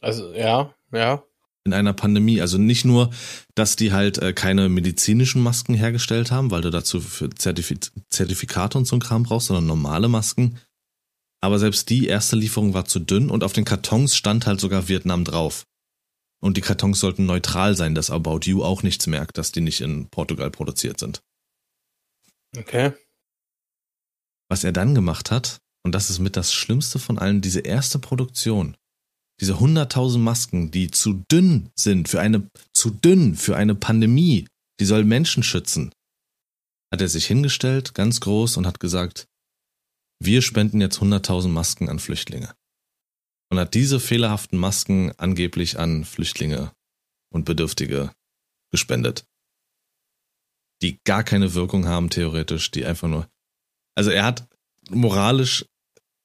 Also, ja, ja. In einer Pandemie. Also nicht nur, dass die halt äh, keine medizinischen Masken hergestellt haben, weil du dazu für Zertifi Zertifikate und so ein Kram brauchst, sondern normale Masken. Aber selbst die erste Lieferung war zu dünn und auf den Kartons stand halt sogar Vietnam drauf. Und die Kartons sollten neutral sein, dass About You auch nichts merkt, dass die nicht in Portugal produziert sind. Okay. Was er dann gemacht hat, und das ist mit das Schlimmste von allen, diese erste Produktion, diese 100.000 Masken, die zu dünn sind für eine, zu dünn für eine Pandemie, die soll Menschen schützen, hat er sich hingestellt, ganz groß, und hat gesagt, wir spenden jetzt 100.000 Masken an Flüchtlinge. Und hat diese fehlerhaften Masken angeblich an Flüchtlinge und Bedürftige gespendet die gar keine Wirkung haben, theoretisch, die einfach nur. Also er hat moralisch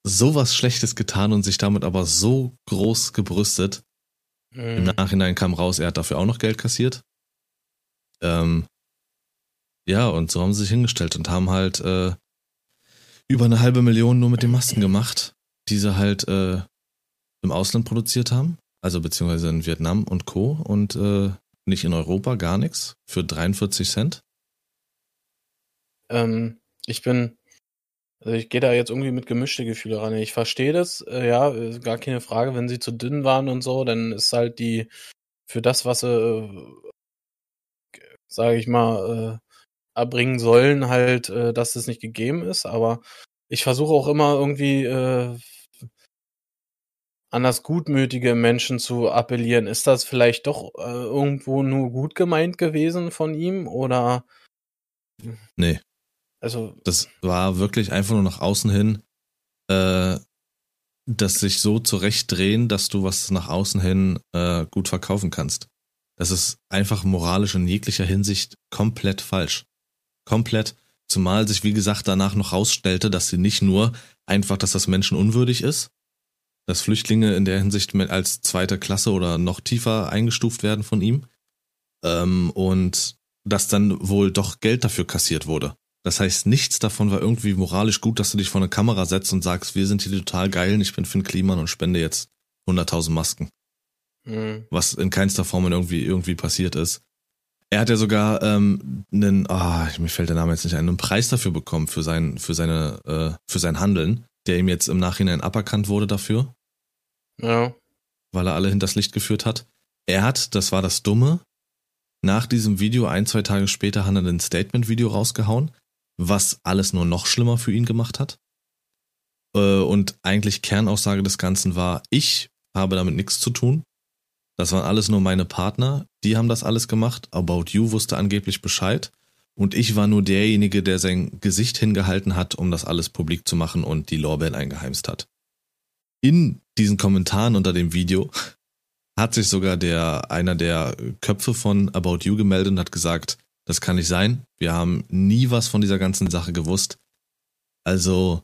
sowas Schlechtes getan und sich damit aber so groß gebrüstet. Mhm. Im Nachhinein kam raus, er hat dafür auch noch Geld kassiert. Ähm, ja, und so haben sie sich hingestellt und haben halt äh, über eine halbe Million nur mit den Masken gemacht, die sie halt äh, im Ausland produziert haben. Also beziehungsweise in Vietnam und Co. Und äh, nicht in Europa, gar nichts. Für 43 Cent. Ähm, ich bin Also ich gehe da jetzt irgendwie mit gemischte Gefühle ran. Ich verstehe das, äh, ja, gar keine Frage, wenn sie zu dünn waren und so, dann ist halt die für das, was sie, äh, sage ich mal, äh, erbringen sollen, halt, äh, dass das nicht gegeben ist. Aber ich versuche auch immer irgendwie äh, an das Gutmütige Menschen zu appellieren. Ist das vielleicht doch äh, irgendwo nur gut gemeint gewesen von ihm oder? Nee. Also. Das war wirklich einfach nur nach außen hin, äh, das sich so zurechtdrehen, dass du was nach außen hin äh, gut verkaufen kannst. Das ist einfach moralisch in jeglicher Hinsicht komplett falsch. Komplett. Zumal sich, wie gesagt, danach noch rausstellte, dass sie nicht nur einfach, dass das Menschen unwürdig ist, dass Flüchtlinge in der Hinsicht als zweite Klasse oder noch tiefer eingestuft werden von ihm, ähm, und dass dann wohl doch Geld dafür kassiert wurde. Das heißt, nichts davon war irgendwie moralisch gut, dass du dich vor eine Kamera setzt und sagst, wir sind hier total geil ich bin Finn Kliman und spende jetzt 100.000 Masken. Mhm. Was in keinster Form irgendwie, irgendwie passiert ist. Er hat ja sogar ähm, einen, ah, oh, mir fällt der Name jetzt nicht ein, einen Preis dafür bekommen für sein, für seine, äh, für sein Handeln, der ihm jetzt im Nachhinein aberkannt wurde dafür. Ja. Weil er alle hinters Licht geführt hat. Er hat, das war das Dumme, nach diesem Video, ein, zwei Tage später, hat er ein Statement-Video rausgehauen, was alles nur noch schlimmer für ihn gemacht hat. Äh, und eigentlich Kernaussage des Ganzen war, ich habe damit nichts zu tun. Das waren alles nur meine Partner, die haben das alles gemacht. About You wusste angeblich Bescheid. Und ich war nur derjenige, der sein Gesicht hingehalten hat, um das alles publik zu machen und die Lorbeeren eingeheimst hat. In diesen Kommentaren unter dem Video hat sich sogar der, einer der Köpfe von About You gemeldet und hat gesagt, das kann nicht sein. Wir haben nie was von dieser ganzen Sache gewusst. Also,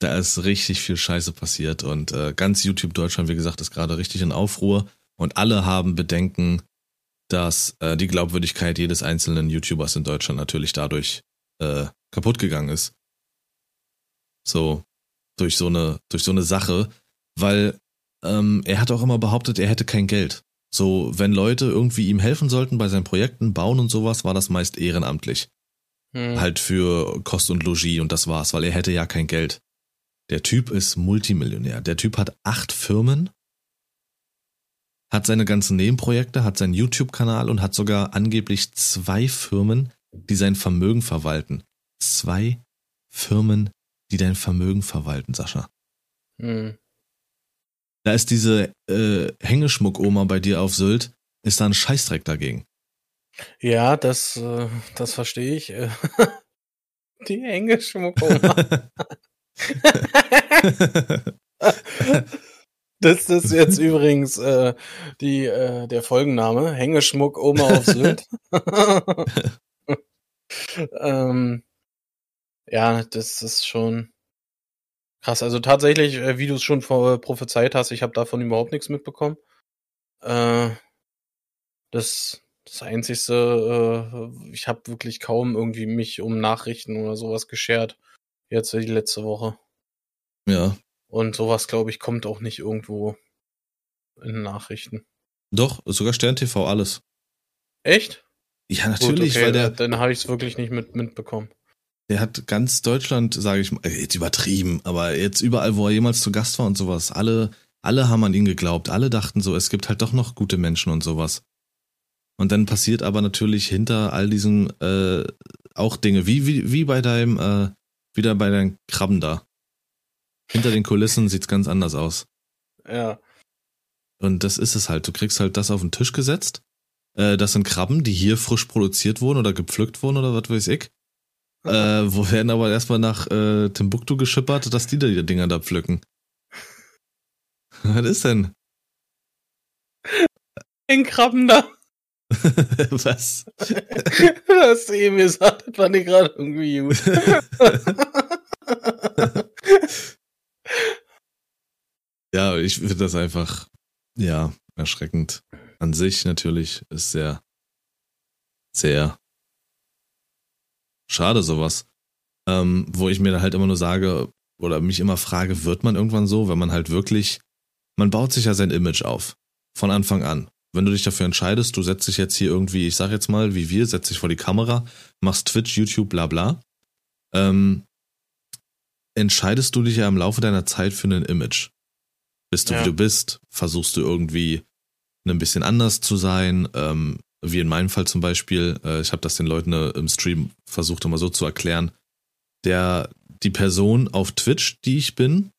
da ist richtig viel Scheiße passiert und äh, ganz YouTube Deutschland, wie gesagt, ist gerade richtig in Aufruhr und alle haben Bedenken, dass äh, die Glaubwürdigkeit jedes einzelnen YouTubers in Deutschland natürlich dadurch äh, kaputt gegangen ist. So durch so eine durch so eine Sache, weil ähm, er hat auch immer behauptet, er hätte kein Geld. So, wenn Leute irgendwie ihm helfen sollten bei seinen Projekten, bauen und sowas, war das meist ehrenamtlich. Hm. Halt für Kost und Logis und das war's, weil er hätte ja kein Geld. Der Typ ist Multimillionär. Der Typ hat acht Firmen, hat seine ganzen Nebenprojekte, hat seinen YouTube-Kanal und hat sogar angeblich zwei Firmen, die sein Vermögen verwalten. Zwei Firmen, die dein Vermögen verwalten, Sascha. Hm. Da ist diese äh, Hängeschmuck-Oma bei dir auf Sylt, ist da ein Scheißdreck dagegen. Ja, das, äh, das verstehe ich. Die Hängeschmuck-Oma. das ist jetzt übrigens äh, die, äh, der Folgenname. Hängeschmuck Oma auf Sylt. ähm, ja, das ist schon krass. Also tatsächlich, äh, wie du es schon vor, prophezeit hast, ich habe davon überhaupt nichts mitbekommen. Äh, das, das Einzigste, äh, ich habe wirklich kaum irgendwie mich um Nachrichten oder sowas geschert. Jetzt die letzte Woche. Ja. Und sowas, glaube ich, kommt auch nicht irgendwo in Nachrichten. Doch, sogar Stern TV, alles. Echt? Ja, natürlich, Gut, okay, weil der. Dann habe ich es wirklich nicht mit, mitbekommen. Der hat ganz Deutschland, sage ich mal, jetzt übertrieben, aber jetzt überall, wo er jemals zu Gast war und sowas, alle, alle haben an ihn geglaubt, alle dachten so, es gibt halt doch noch gute Menschen und sowas. Und dann passiert aber natürlich hinter all diesen äh, auch Dinge, wie, wie, wie bei deinem, äh, wieder bei deinen Krabben da. Hinter den Kulissen sieht's ganz anders aus. Ja. Und das ist es halt. Du kriegst halt das auf den Tisch gesetzt. Äh, das sind Krabben, die hier frisch produziert wurden oder gepflückt wurden oder was weiß ich. Äh, wo werden aber erstmal nach äh, Timbuktu geschippert, dass die da die Dinger da pflücken. was ist denn? Ein Krabben da. was? du hast eben gesagt, das fand ich gerade irgendwie gut. ja, ich finde das einfach, ja, erschreckend. An sich natürlich ist sehr, sehr schade sowas. Ähm, wo ich mir halt immer nur sage oder mich immer frage, wird man irgendwann so, wenn man halt wirklich, man baut sich ja sein Image auf. Von Anfang an. Wenn du dich dafür entscheidest, du setzt dich jetzt hier irgendwie, ich sag jetzt mal, wie wir, setzt dich vor die Kamera, machst Twitch, YouTube, bla bla. Ähm, entscheidest du dich ja im Laufe deiner Zeit für ein Image. Bist du, Ja. wie du bist, versuchst du irgendwie ein bisschen anders zu sein, ähm, wie in meinem Fall zum Beispiel, äh, ich habe das den Leuten äh, im Stream versucht immer so zu erklären, der, die Person auf Twitch, die ich bin,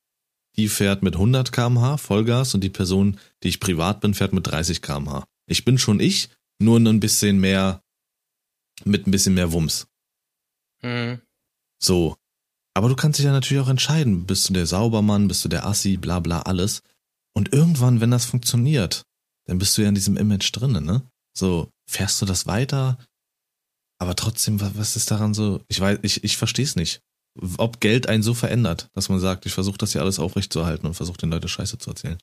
die fährt mit 100 km/h Vollgas und die Person, die ich privat bin, fährt mit 30 km/h. Ich bin schon ich, nur ein bisschen mehr, mit ein bisschen mehr Wumms. Mhm. So. Aber du kannst dich ja natürlich auch entscheiden. Bist du der Saubermann, bist du der Assi, bla bla alles. Und irgendwann, wenn das funktioniert, dann bist du ja in diesem Image drinnen, ne? So, fährst du das weiter? Aber trotzdem, wa- was ist daran so? Ich weiß, ich, ich verstehe es nicht. Ob Geld einen so verändert, dass man sagt, ich versuche das hier alles aufrechtzuerhalten und versuche den Leuten Scheiße zu erzählen.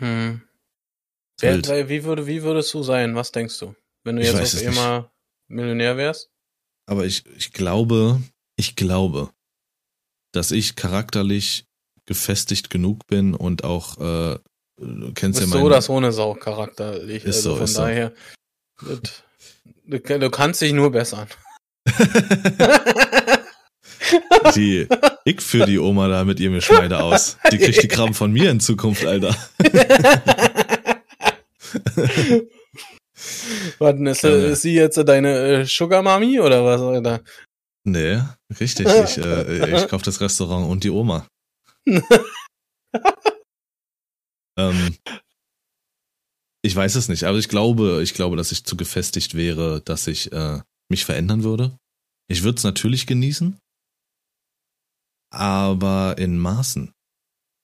Wild. wer, wie, würde, wie würdest du sein? Was denkst du? Wenn du Ich jetzt auf einmal Millionär wärst? Aber ich, ich glaube, ich glaube, dass ich charakterlich gefestigt genug bin und auch, äh, du kennst ja so meinen, das ohne Sau charakterlich. Ist also so, von ist so. daher, das, du, du kannst dich nur bessern. die, ich für die Oma da mit ihrem Geschmeide aus. Die kriegt die Krabben von mir in Zukunft, Alter. Warte, ist, ja. ist sie jetzt deine äh, Sugar Mami oder was? Alter? Nee, richtig. Ich, äh, ich kauf das Restaurant und die Oma. ähm, ich weiß es nicht, aber ich glaube, ich glaube, dass ich zu gefestigt wäre, dass ich äh, mich verändern würde. Ich würde es natürlich genießen, aber in Maßen.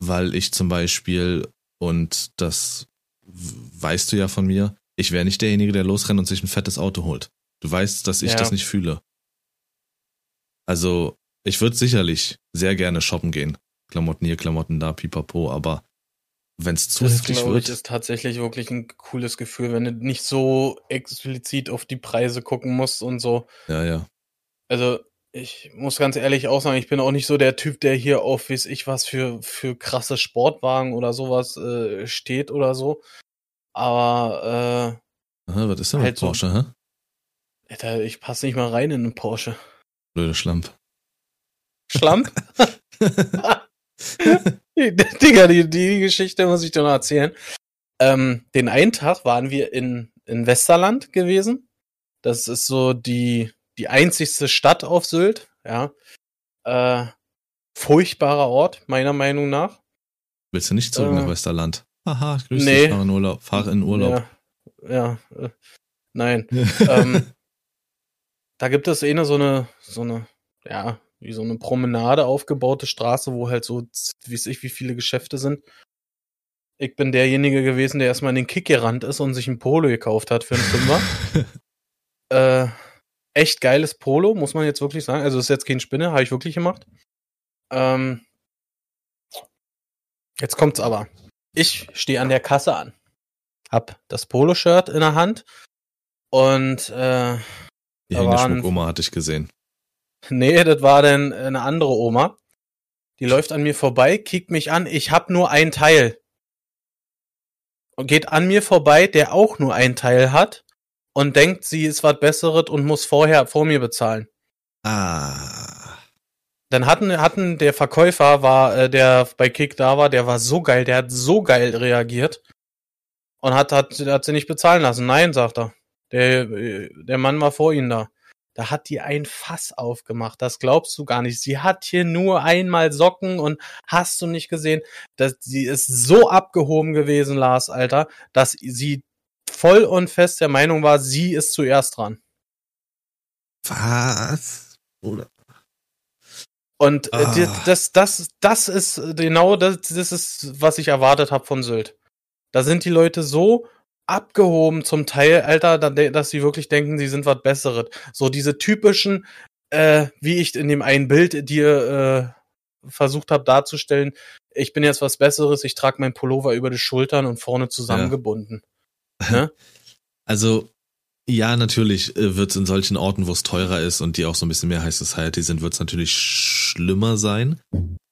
Weil ich zum Beispiel, und das weißt du ja von mir, ich wäre nicht derjenige, der losrennt und sich ein fettes Auto holt. Du weißt, dass ich Ja. das nicht fühle. Also, ich würde sicherlich sehr gerne shoppen gehen. Klamotten hier, Klamotten da, pipapo, aber wenn es zu Das heftig wird, ich ist tatsächlich wirklich ein cooles Gefühl, wenn du nicht so explizit auf die Preise gucken musst und so. ja, ja. Also ich muss ganz ehrlich auch sagen, ich bin auch nicht so der Typ, der hier auf, weiß ich was, für, für krasse Sportwagen oder sowas äh, steht oder so. Aber Aha, was ist denn Halt mit so- Porsche, hä? äh, Alter, ich passe nicht mal rein in einen Porsche. Blöde Schlamp. Schlamp? Digga, die, die Geschichte muss ich dir noch erzählen. Ähm, den einen Tag waren wir in, in Westerland gewesen. Das ist so die, die einzigste Stadt auf Sylt, ja. Äh, furchtbarer Ort, meiner Meinung nach. Willst du nicht zurück Äh, nach Westerland? Haha, ich grüße nee. dich, fahr in Urlaub. Fahr in Urlaub. Ja, ja äh, nein. ähm, da gibt es eh ne so eine, so eine, ja, wie so eine Promenade aufgebaute Straße, wo halt so, wie weiß ich, wie viele Geschäfte sind. Ich bin derjenige gewesen, der erstmal in den Kick gerannt ist und sich ein Polo gekauft hat für einen Fünfer. äh, echt geiles Polo, muss man jetzt wirklich sagen. Also ist jetzt kein Spinne, habe ich wirklich gemacht. Ähm, jetzt kommt's aber. Ich stehe an der Kasse an. Hab das Poloshirt in der Hand und äh, Die Hängeschmuck-Oma hatte ich gesehen. Nee, das war dann eine andere Oma. Die läuft an mir vorbei, kickt mich an, ich hab nur ein Teil. Und geht an mir vorbei, der auch nur ein Teil hat und denkt, sie ist was Besseres und muss vorher vor mir bezahlen. Ah. Dann hatten, hatten der Verkäufer war, äh, der bei Kick da war, der war so geil, der hat so geil reagiert und hat, hat, hat sie nicht bezahlen lassen. Nein, sagt er. Der, äh, der Mann war vor ihnen da. Da hat die ein Fass aufgemacht. Das glaubst du gar nicht. Sie hat hier nur einmal Socken und hast du nicht gesehen, dass sie ist so abgehoben gewesen, Lars, Alter, dass sie voll und fest der Meinung war, sie ist zuerst dran. Was? Oder? Und äh, Ah. das, das, das ist genau das, das ist, was ich erwartet habe von Sylt. Da sind die Leute so abgehoben zum Teil, Alter, da- dass sie wirklich denken, sie sind was Besseres. So diese typischen, äh, wie ich in dem einen Bild dir äh, versucht habe darzustellen, ich bin jetzt was Besseres, ich trage mein Pullover über die Schultern und vorne zusammengebunden. Ne? Also, ja, natürlich äh, wird es in solchen Orten, wo es teurer ist und die auch so ein bisschen mehr High Society sind, wird es natürlich schlimmer sein.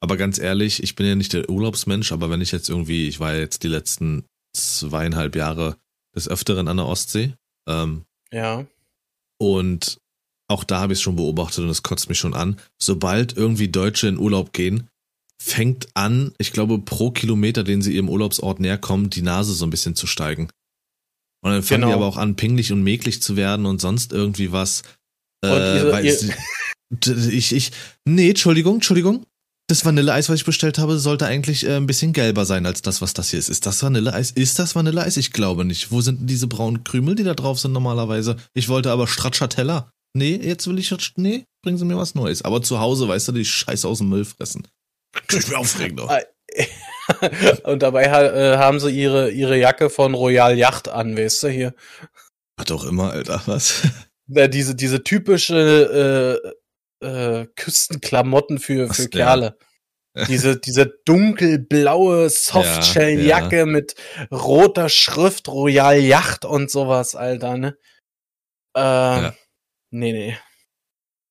Aber ganz ehrlich, ich bin ja nicht der Urlaubsmensch, aber wenn ich jetzt irgendwie, ich war jetzt die letzten zweieinhalb Jahre des Öfteren an der Ostsee ähm, Ja. und auch da habe ich es schon beobachtet und es kotzt mich schon an. Sobald irgendwie Deutsche in Urlaub gehen, fängt an, ich glaube, pro Kilometer, den sie ihrem Urlaubsort näher kommen, die Nase so ein bisschen zu steigen. Und dann fangen genau. die aber auch an, pinglich und mäglich zu werden und sonst irgendwie was. Äh, diese, weil sie, ich, ich, nee, Entschuldigung, Entschuldigung. Das Vanilleeis, was ich bestellt habe, sollte eigentlich äh, ein bisschen gelber sein als das, was das hier ist. Ist das Vanilleeis? Ist das Vanilleeis? Ich glaube nicht. Wo sind denn diese braunen Krümel, die da drauf sind normalerweise? Ich wollte aber Stracciatella. Nee, jetzt will ich, nee, bringen Sie mir was Neues. Aber zu Hause, weißt du, die Scheiße aus dem Müll fressen. Ich bin aufregend doch. Und dabei äh, haben sie ihre, ihre Jacke von Royal Yacht an, weißt du, hier. Hat doch immer, Alter, was? Ja, diese, diese typische äh, äh, Küstenklamotten für, für Kerle. Ja. Diese, diese dunkelblaue Softshell-Jacke ja, ja. mit roter Schrift, Royal Yacht und sowas, Alter, ne? Äh, ja. Nee, nee.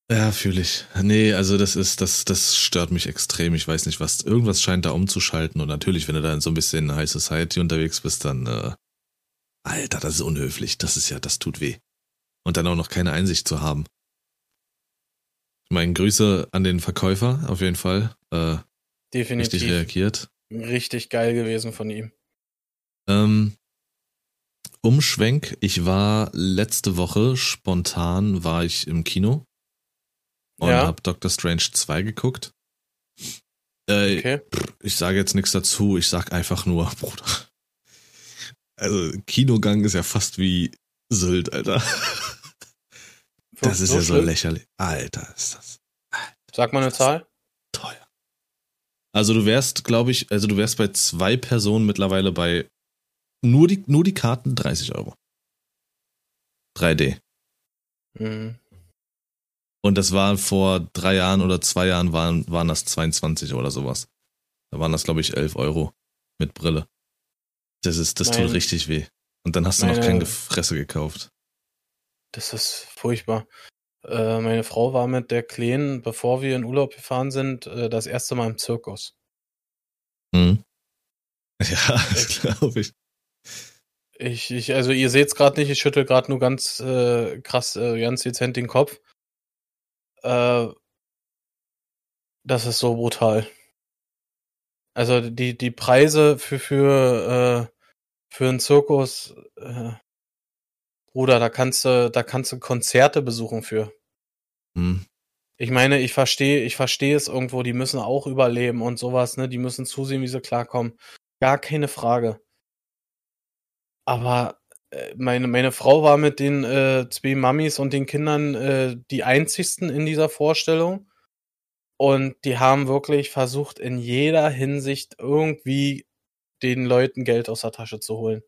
Ja, fühle ich. Nee, also das ist, das, das stört mich extrem. Ich weiß nicht, was, irgendwas scheint da umzuschalten. Und natürlich, wenn du da in so ein bisschen High Society unterwegs bist, dann, äh, Alter, das ist unhöflich. Das ist ja, das tut weh. Und dann auch noch keine Einsicht zu haben. Ich meine, Grüße an den Verkäufer, auf jeden Fall. Äh, Definitiv. Richtig reagiert. Richtig geil gewesen von ihm. Ähm, Umschwenk. Ich war letzte Woche spontan, war ich im Kino und ja. habe Doctor Strange 2 geguckt. Äh, okay. Ich sage jetzt nichts dazu, ich sag einfach nur, Bruder. Also Kinogang ist ja fast wie Sylt, Alter. Das ist so ja so lächerlich. Alter, ist das. Alter, Sag mal eine Zahl. Teuer. Also du wärst, glaube ich, also du wärst bei zwei Personen mittlerweile bei nur die, nur die Karten 30 Euro. 3D. Mhm. Und das war vor drei Jahren oder zwei Jahren waren, waren das 22 oder sowas. Da waren das, glaube ich, 11 Euro mit Brille. Das ist, das mein, tut richtig weh. Und dann hast du meine, noch kein Gefresse gekauft. Das ist furchtbar. Äh, meine Frau war mit der Kleinen, bevor wir in Urlaub gefahren sind, äh, das erste Mal im Zirkus. Hm. Ja, das glaube ich. Ich, ich, also ihr seht es gerade nicht, ich schüttel gerade nur ganz äh, krass, äh, ganz dezent den Kopf. Äh, das ist so brutal. Also die, die Preise für, für, äh, für einen Zirkus, äh, Bruder, da kannst du, da kannst du Konzerte besuchen für. Hm. Ich meine, ich verstehe, ich verstehe es irgendwo, die müssen auch überleben und sowas, ne? Die müssen zusehen, wie sie klarkommen. Gar keine Frage. Aber äh, meine, meine Frau war mit den äh, zwei Mamis und den Kindern äh, die einzigsten in dieser Vorstellung. Und die haben wirklich versucht, in jeder Hinsicht irgendwie den Leuten Geld aus der Tasche zu holen.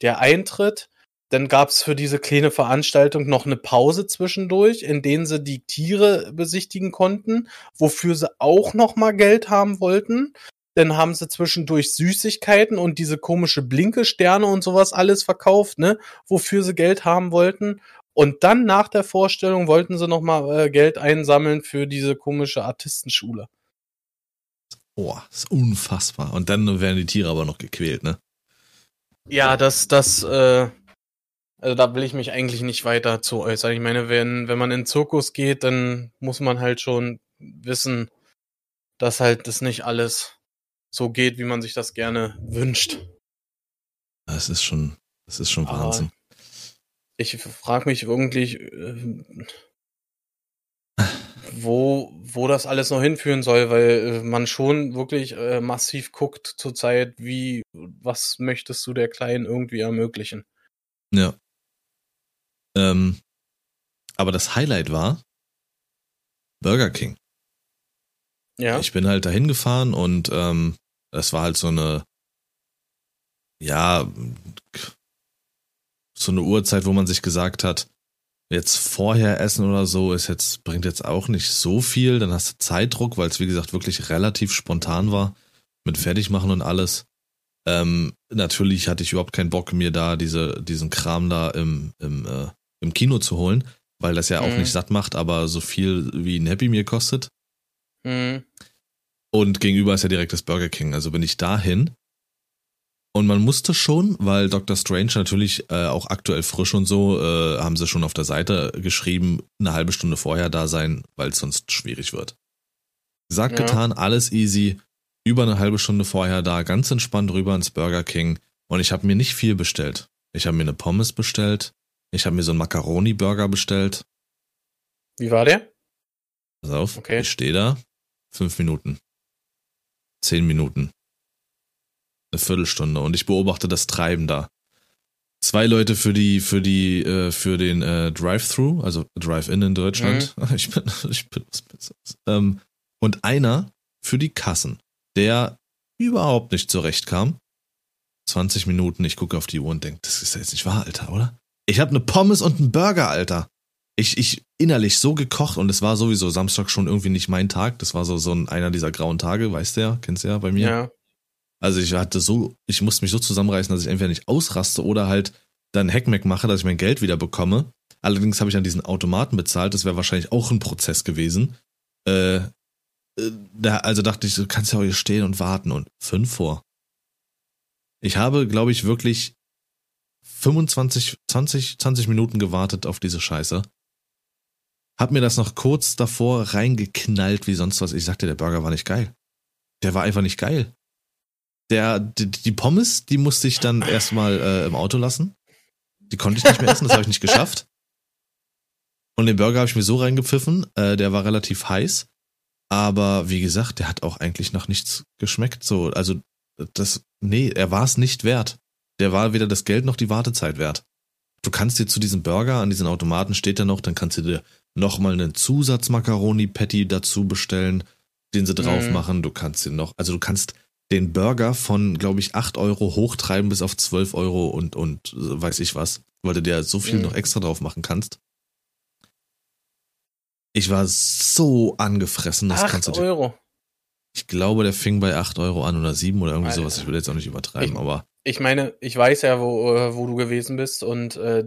Der Eintritt, dann gab's für diese kleine Veranstaltung noch eine Pause zwischendurch, in denen sie die Tiere besichtigen konnten, wofür sie auch noch mal Geld haben wollten. Dann haben sie zwischendurch Süßigkeiten und diese komische Blinkesterne und sowas alles verkauft, ne, wofür sie Geld haben wollten. Und dann nach der Vorstellung wollten sie nochmal äh, Geld einsammeln für diese komische Artistenschule. Boah, ist unfassbar. Und dann werden die Tiere aber noch gequält, ne? Ja, das, das, äh, also da will ich mich eigentlich nicht weiter zu äußern. Ich meine, wenn, wenn man in den Zirkus geht, dann muss man halt schon wissen, dass halt das nicht alles so geht, wie man sich das gerne wünscht. Das ist schon, das ist schon Wahnsinn. ich frage mich wirklich, äh, wo, wo das alles noch hinführen soll, weil äh, man schon wirklich äh, massiv guckt zurzeit, wie, was möchtest du der Kleinen irgendwie ermöglichen? Ja. Ähm, aber das Highlight war Burger King. Ja. Ich bin halt dahin gefahren und ähm, das war halt so eine, ja, so eine Uhrzeit, wo man sich gesagt hat, jetzt vorher essen oder so ist jetzt, bringt jetzt auch nicht so viel. Dann hast du Zeitdruck, weil es wie gesagt wirklich relativ spontan war mit Fertigmachen und alles. Ähm, natürlich hatte ich überhaupt keinen Bock, mir da diese, diesen Kram da im, im, äh, im Kino zu holen, weil das ja auch mhm. nicht satt macht, aber so viel wie ein Happy Meal kostet. Mhm. Und gegenüber ist ja direkt das Burger King. Also bin ich dahin. Und man musste schon, weil Dr. Strange natürlich äh, auch aktuell frisch und so, äh, haben sie schon auf der Seite geschrieben, eine halbe Stunde vorher da sein, weil es sonst schwierig wird. Sagt, Ja. getan, alles easy. Über eine halbe Stunde vorher da, ganz entspannt rüber ins Burger King. Und ich habe mir nicht viel bestellt. Ich habe mir eine Pommes bestellt. Ich habe mir so einen Macaroni-Burger bestellt. Wie war der? Pass auf, Okay. ich stehe da. Fünf Minuten. Zehn Minuten. Eine Viertelstunde. Und ich beobachte das Treiben da. Zwei Leute für die, für die, äh, für den äh, Drive-Thru, also Drive-In in Deutschland. Ich bin, ich bin was. Ähm, und einer für die Kassen, der überhaupt nicht zurechtkam. 20 Minuten, ich gucke auf die Uhr und denke, das ist ja jetzt nicht wahr, Alter, oder? Ich habe eine Pommes und einen Burger, Alter. Ich, ich innerlich so gekocht und es war sowieso Samstag schon irgendwie nicht mein Tag. Das war so, so ein, einer dieser grauen Tage, weißt du ja, kennst du ja bei mir. Ja. Also ich hatte so, ich musste mich so zusammenreißen, dass ich entweder nicht ausraste oder halt dann Hackmack mache, dass ich mein Geld wieder bekomme. Allerdings habe ich an diesen Automaten bezahlt, das wäre wahrscheinlich auch ein Prozess gewesen. Äh, äh, da, also dachte ich, du kannst ja auch hier stehen und warten und fünf vor. Ich habe, glaube ich, wirklich 25, 20, 20 Minuten gewartet auf diese Scheiße. Hab mir das noch kurz davor reingeknallt wie sonst was. Ich sagte, der Burger war nicht geil. Der war einfach nicht geil. Der, die, die Pommes, die musste ich dann erstmal äh, im Auto lassen. Die konnte ich nicht mehr essen, das habe ich nicht geschafft. Und den Burger habe ich mir so reingepfiffen, äh, der war relativ heiß. Aber wie gesagt, der hat auch eigentlich noch nichts geschmeckt. So, also das, nee, er war es nicht wert. Der war weder das Geld noch die Wartezeit wert. Du kannst dir zu diesem Burger an diesen Automaten steht er noch, dann kannst du dir nochmal einen Zusatz-Macaroni-Patty dazu bestellen, den sie drauf Mhm. machen. Du kannst den noch, also du kannst den Burger von, glaube ich, 8 Euro hochtreiben bis auf 12 Euro und, und weiß ich was, weil du dir so viel Mhm. noch extra drauf machen kannst. Ich war so angefressen, das kannst du Acht dir. Euro. Ich glaube, der fing bei 8 Euro an oder 7 oder irgendwie Alter. sowas. Ich will jetzt auch nicht übertreiben, Ich- aber Ich meine, ich weiß ja, wo, äh, wo du gewesen bist und äh,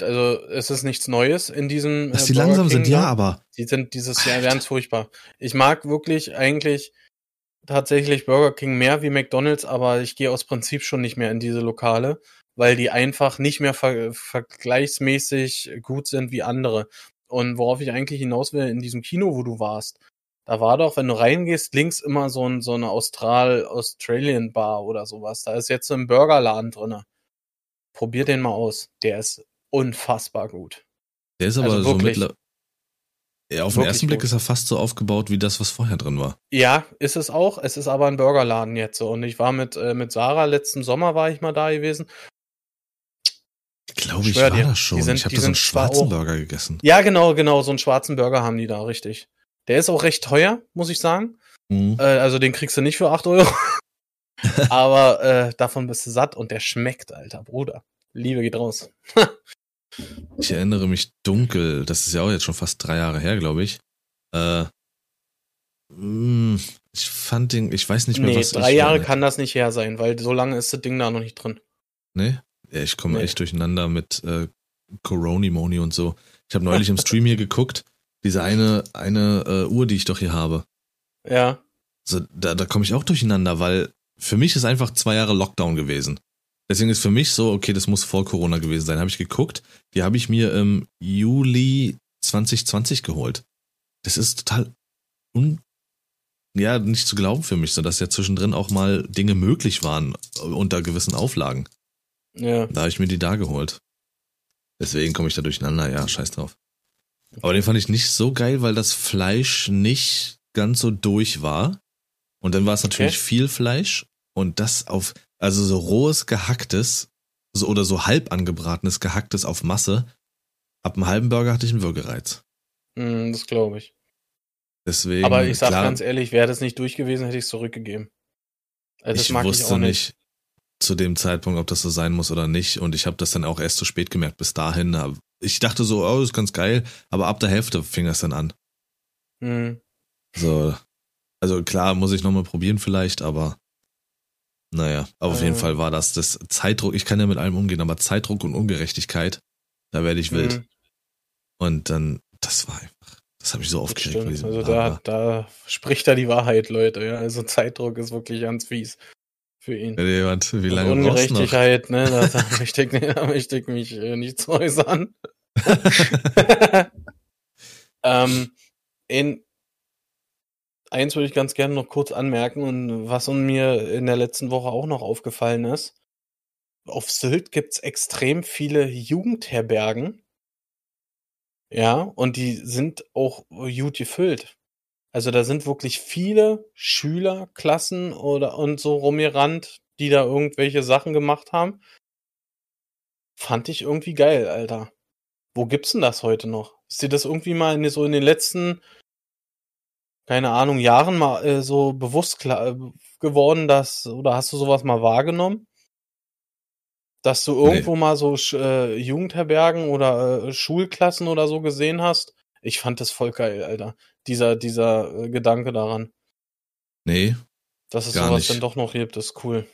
also es ist nichts Neues in diesem. dass äh, die Burger langsam sind, King ja, da. aber Die sind dieses Jahr ganz furchtbar. Ich mag wirklich eigentlich tatsächlich Burger King mehr wie McDonald's, aber ich gehe aus Prinzip schon nicht mehr in diese Lokale, weil die einfach nicht mehr ver vergleichsmäßig gut sind wie andere. Und worauf ich eigentlich hinaus will, in diesem Kino, wo du warst, da war doch, wenn du reingehst, links immer so, ein, so eine Austral Australian Bar oder sowas. Da ist jetzt so ein Burgerladen drinne. Probier den mal aus. Der ist unfassbar gut. der ist aber Also so wirklich. mittler. Ja, auf den ersten Blick gut. ist er fast so aufgebaut wie das, was vorher drin war. Ja, ist es auch. Es ist aber ein Burgerladen jetzt so. Und ich war mit, äh, mit Sarah letzten Sommer war ich mal da gewesen. Ich glaube, ich war dir, das die schon. sind- ich habe da so einen schwarzen Burger gegessen. Ja, genau, genau. So einen schwarzen Burger haben die da, richtig. Der ist auch recht teuer, muss ich sagen. Mhm. Äh, also den kriegst du nicht für 8 Euro. aber äh, davon bist du satt und der schmeckt, alter Bruder. Liebe geht raus. Ich erinnere mich dunkel, das ist ja auch jetzt schon fast drei Jahre her, glaube ich. Äh, mh, ich fand den, ich weiß nicht mehr, nee, was drei ich Jahre kann das nicht her sein, weil so lange ist das Ding da noch nicht drin. Nee? Ja, ich komme Nee. echt durcheinander mit äh, Coronimoni und so. Ich habe neulich im Stream hier geguckt, diese eine, eine äh, Uhr, die ich doch hier habe. Ja. So, da, da komme ich auch durcheinander, weil für mich ist einfach zwei Jahre Lockdown gewesen. Deswegen ist für mich so, okay, das muss vor Corona gewesen sein. Habe ich geguckt, die habe ich mir im Juli 2020 geholt. Das ist total un ja, nicht zu glauben für mich, so dass ja zwischendrin auch mal Dinge möglich waren äh, unter gewissen Auflagen. Ja. Da habe ich mir die da geholt. Deswegen komme ich da durcheinander, ja, scheiß drauf. Aber den fand ich nicht so geil, weil das Fleisch nicht ganz so durch war. Und dann war es natürlich Okay. viel Fleisch und das auf, also so rohes gehacktes, so oder so halb angebratenes gehacktes auf Masse. Ab einem halben Burger hatte ich einen Würgereiz. Hm, das glaube ich. Deswegen, Aber ich sag klar, ganz ehrlich, wäre das nicht durch gewesen, hätte ich es zurückgegeben. Also ich mag wusste ich auch nicht. nicht zu dem Zeitpunkt, ob das so sein muss oder nicht. Und ich habe das dann auch erst zu spät gemerkt. Bis dahin, ich dachte so, oh, das ist ganz geil. Aber ab der Hälfte fing das dann an. Hm. So, also klar, muss ich nochmal probieren vielleicht, aber naja, aber auf jeden Äh. Fall war das das Zeitdruck. Ich kann ja mit allem umgehen, aber Zeitdruck und Ungerechtigkeit, da werde ich wild. Hm, Und dann, das war einfach, das habe ich so aufgeregt. bei Also Lager. da, da spricht da die Wahrheit, Leute. Ja? Also Zeitdruck ist wirklich ganz fies. für ihn. Wenn jemand, wie lange brauchst du noch? Ungerechtigkeit, ne? Da, da möchte ich, da möchte ich mich äh, nicht zu äußern. ähm, in, eins würde ich ganz gerne noch kurz anmerken und was mir in der letzten Woche auch noch aufgefallen ist. Auf Sylt gibt's extrem viele Jugendherbergen. Ja, und die sind auch gut gefüllt. Also da sind wirklich viele Schüler, Klassen oder und so rumgerannt, die da irgendwelche Sachen gemacht haben. Fand ich irgendwie geil, Alter. Wo gibt's denn das heute noch? Ist dir das irgendwie mal in, so in den letzten, keine Ahnung, Jahren mal äh, so bewusst klar, äh, geworden, dass, oder hast du sowas mal wahrgenommen? Dass du irgendwo mal so äh, Jugendherbergen oder äh, Schulklassen oder so gesehen hast? Ich fand das voll geil, Alter. Dieser, dieser äh, Gedanke daran. Nee, Dass es Gar sowas nicht. dann doch noch gibt, ist cool.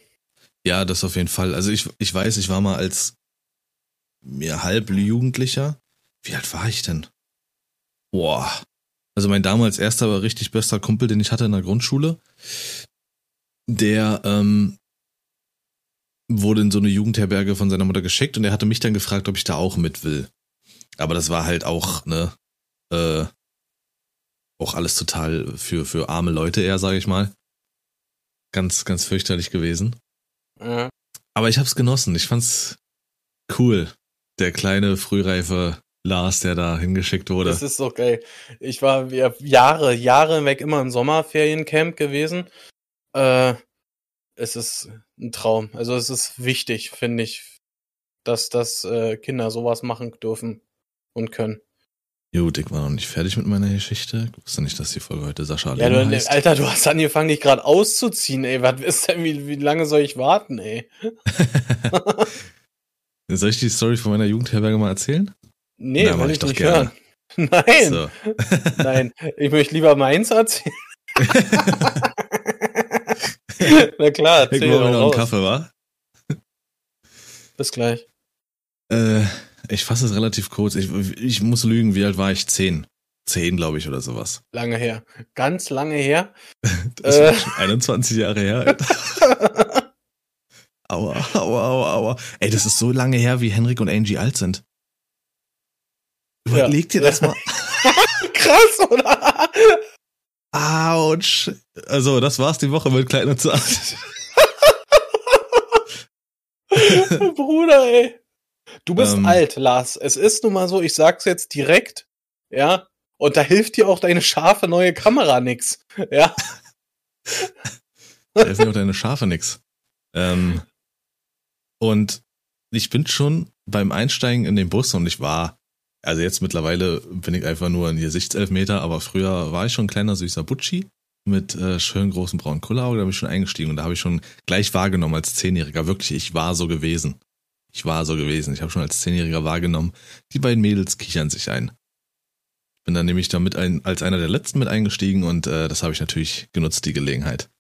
ja, das auf jeden Fall. Also ich, ich weiß, ich war mal als mir halb Jugendlicher. Wie alt war ich denn? Boah. Also mein damals erster, aber richtig bester Kumpel, den ich hatte in der Grundschule, der ähm, wurde in so eine Jugendherberge von seiner Mutter geschickt und er hatte mich dann gefragt, ob ich da auch mit will. Aber das war halt auch, ne, äh, auch alles total für, für arme Leute eher, sage ich mal. Ganz, ganz fürchterlich gewesen. Ja. Aber ich hab's genossen. Ich fand's cool. Der kleine, frühreife Lars, der da hingeschickt wurde. Das ist doch geil. Ich war ja, Jahre, Jahre weg immer im Sommerferiencamp gewesen. Äh, es ist ein Traum. Also es ist wichtig, finde ich, dass, dass äh, Kinder sowas machen dürfen und können. Gut, ich war noch nicht fertig mit meiner Geschichte. Ich wusste nicht, dass die Folge heute Sascha Ja, du, heißt. Alter, du hast angefangen, dich gerade auszuziehen, ey. Was ist denn, wie, wie lange soll ich warten, ey? Soll ich die Story von meiner Jugendherberge mal erzählen? Nee, Na, will ich ich doch nicht gerne. hören. Nein, So. nein. Ich möchte lieber meins erzählen. Na klar, Ich erzähl mir doch noch einen. Kaffee, wa? Bis gleich. Äh, ich fasse es relativ kurz. Ich, ich muss lügen, wie alt war ich? Zehn. Zehn, glaube ich, oder sowas. Lange her. Ganz lange her. Das Äh. ist schon 21 Jahre her. Aua, aua, aua, aua. Ey, das ist so lange her, wie Henrik und Angie alt sind. Überleg dir das mal. Krass, oder? Autsch. Also, das war's die Woche mit Klein und Zart. Bruder, ey. Du bist Ähm. alt, Lars. Es ist nun mal so, ich sag's jetzt direkt, ja. Und da hilft dir auch deine scharfe neue Kamera nix. Ja. Da helfen mir auch deine Schafe nix. Ähm, und ich bin schon beim Einsteigen in den Bus und ich war, also jetzt mittlerweile bin ich einfach nur ein Gesichtselfmeter, aber früher war ich schon ein kleiner süßer Butschi mit äh, schön großen braunen Kulleraugen, da bin ich schon eingestiegen und da habe ich schon gleich wahrgenommen als Zehnjähriger. Wirklich, ich war so gewesen. Ich war so gewesen. Ich habe schon als Zehnjähriger wahrgenommen, die beiden Mädels kichern sich ein. Bin dann nämlich damit ein, als einer der letzten mit eingestiegen und äh, das habe ich natürlich genutzt, die Gelegenheit.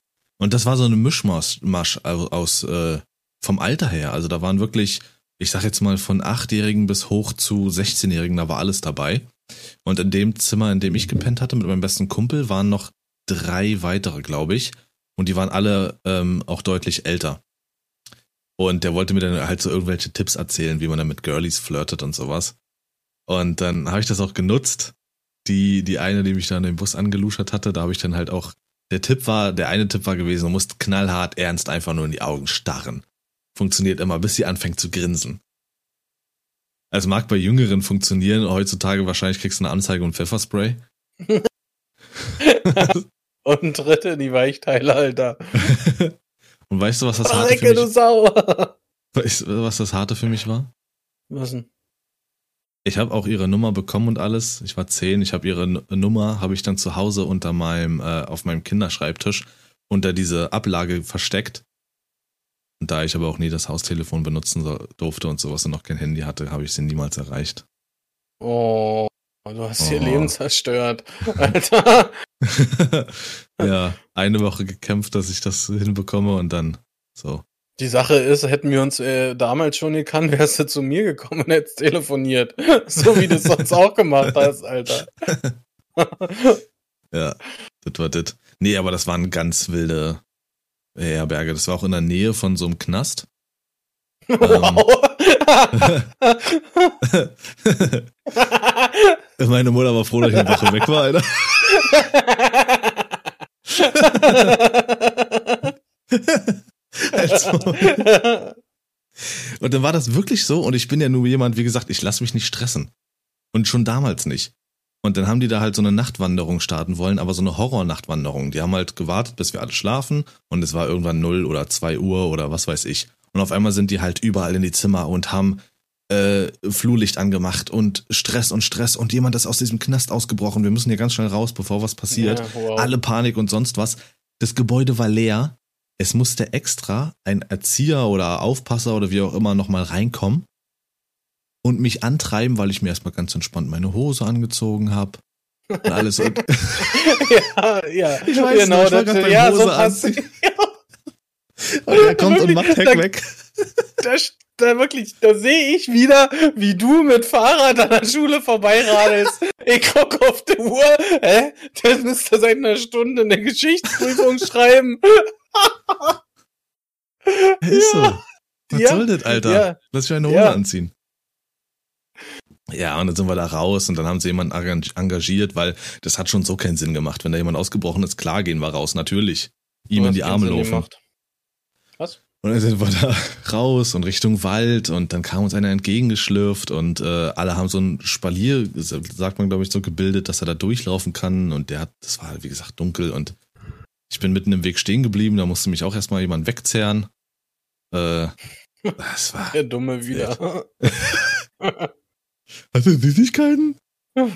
Und das war so eine Mischmasch Masch aus, aus äh, vom Alter her. Also da waren wirklich, ich sag jetzt mal von Achtjährigen bis hoch zu 16-Jährigen, da war alles dabei. Und in dem Zimmer, in dem ich gepennt hatte mit meinem besten Kumpel, waren noch drei weitere, glaube ich. Und die waren alle ähm, auch deutlich älter. Und der wollte mir dann halt so irgendwelche Tipps erzählen, wie man dann mit Girlies flirtet und sowas. Und dann habe ich das auch genutzt. Die, die eine, die mich dann im Bus angeluschert hatte, da habe ich dann halt auch der Tipp war, der eine Tipp war gewesen, du musst knallhart ernst einfach nur in die Augen starren. Funktioniert immer, bis sie anfängt zu grinsen. Es mag bei Jüngeren funktionieren, heutzutage wahrscheinlich kriegst du eine Anzeige und Pfefferspray. Und dritte, die Weichteile, Alter. und weißt du, was das harte für Recke, mich, Sau. weißt du, was das harte für mich war? Was denn? Ich habe auch ihre Nummer bekommen und alles. Ich war zehn. Ich habe ihre Nummer, habe ich dann zu Hause unter meinem, äh, auf meinem Kinderschreibtisch unter diese Ablage versteckt. Und da ich aber auch nie das Haustelefon benutzen durfte und sowas und noch kein Handy hatte, habe ich sie niemals erreicht. Oh, du hast ihr Oh. Leben zerstört. Alter. ja, eine Woche gekämpft, dass ich das hinbekomme und dann so. Die Sache ist, hätten wir uns äh, damals schon gekannt, wärst du zu mir gekommen und hättest telefoniert. So wie du es sonst auch gemacht hast, Alter. Ja, das war das. Nee, aber das waren ganz wilde, Herberge. Das war auch in der Nähe von so einem Knast. Wow. Meine Mutter war froh, dass ich eine Woche weg war, Alter. Also, und dann war das wirklich so und ich bin ja nur jemand, wie gesagt, ich lasse mich nicht stressen. Und schon damals nicht. Und dann haben die da halt so eine Nachtwanderung starten wollen, aber so eine Horror-Nachtwanderung. Die haben halt gewartet, bis wir alle schlafen und es war irgendwann 0 oder 2 Uhr oder was weiß ich. Und auf einmal sind die halt überall in die Zimmer und haben äh, Flurlicht angemacht und Stress und Stress und jemand ist aus diesem Knast ausgebrochen. Wir müssen hier ganz schnell raus, bevor was passiert. Ja, wow. Alle Panik und sonst was. Das Gebäude war leer. Es musste extra ein Erzieher oder Aufpasser oder wie auch immer nochmal reinkommen und mich antreiben, weil ich mir erstmal ganz entspannt meine Hose angezogen habe. Und alles und ja, ja. Ich weiß genau, noch, ich das, beim ja, so Hose passiert. Und er kommt und macht Heck Da- weg. da, da wirklich, da sehe ich wieder, wie du mit Fahrrad an der Schule vorbeiradelst. Ich guck auf die Uhr, hä? Das müsste seit einer Stunde eine Geschichtsprüfung schreiben. Ist so. Was Ja. soll das, Alter? Ja. Lass mich eine Hose Ja. anziehen. Ja, und dann sind wir da raus und dann haben sie jemanden enga- engagiert, weil das hat schon so keinen Sinn gemacht. Wenn da jemand ausgebrochen ist, klar gehen wir raus, natürlich. Ihm in die Arme laufen. Was? Und dann sind wir da raus und Richtung Wald und dann kam uns einer entgegengeschlürft und äh, alle haben so ein Spalier, sagt man glaube ich, so gebildet, dass er da durchlaufen kann und der hat, das war wie gesagt dunkel und ich bin mitten im Weg stehen geblieben, da musste mich auch erstmal jemand wegzerren. Äh, das war. Der Dumme wieder. Hast du Süßigkeiten? ich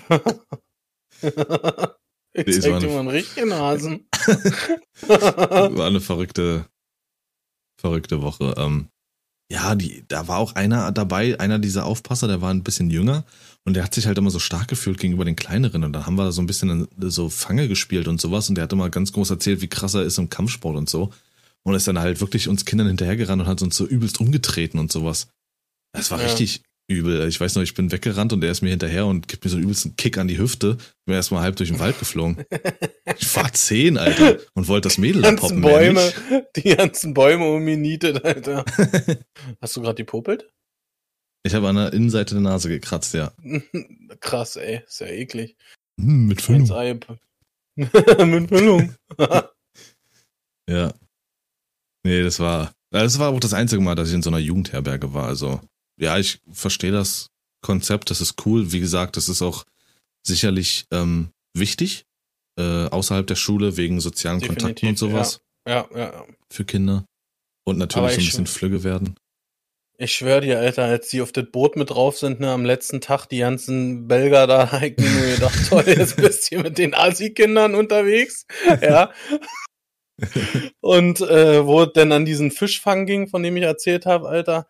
Nee, zeig dir mal einen richtigen Hasen. War eine verrückte, verrückte Woche. Ähm, ja, die, da war auch einer dabei, einer dieser Aufpasser, der war ein bisschen jünger und der hat sich halt immer so stark gefühlt gegenüber den kleineren und dann haben wir so ein bisschen so Fange gespielt und sowas und der hat immer ganz groß erzählt, wie krass er ist im Kampfsport und so und ist dann halt wirklich uns Kindern hinterhergerannt und hat uns so übelst umgetreten und sowas. Das war Ja. richtig übel. Ich weiß noch, ich bin weggerannt und er ist mir hinterher und gibt mir so einen übelsten Kick an die Hüfte. Bin erstmal halb durch den Wald geflogen. Ich war zehn, Alter, und wollte das Mädel Die poppen. Bäume, die ganzen Bäume um ihn nietet, Alter. Hast du gerade die popelt? Ich habe an der Innenseite der Nase gekratzt, ja. Krass, ey. Ist ja eklig. Hm, mit Ei. Mit Füllung. Ja. Nee, das war, das war auch das einzige Mal, dass ich in so einer Jugendherberge war. Also, ja, ich verstehe das Konzept, das ist cool. Wie gesagt, das ist auch sicherlich ähm, wichtig, äh, außerhalb der Schule, wegen sozialen Kontakten und Definitiv, sowas ja, ja, ja. für Kinder. Und natürlich so ein bisschen flügge werden. Ich schwör dir, Alter, als die auf das Boot mit drauf sind, ne, am letzten Tag, die ganzen Belger da, ich mir gedacht, toll, jetzt bist du hier mit den Asi-Kindern unterwegs. Ja. Und äh, wo es denn an diesen Fischfang ging, von dem ich erzählt habe, Alter,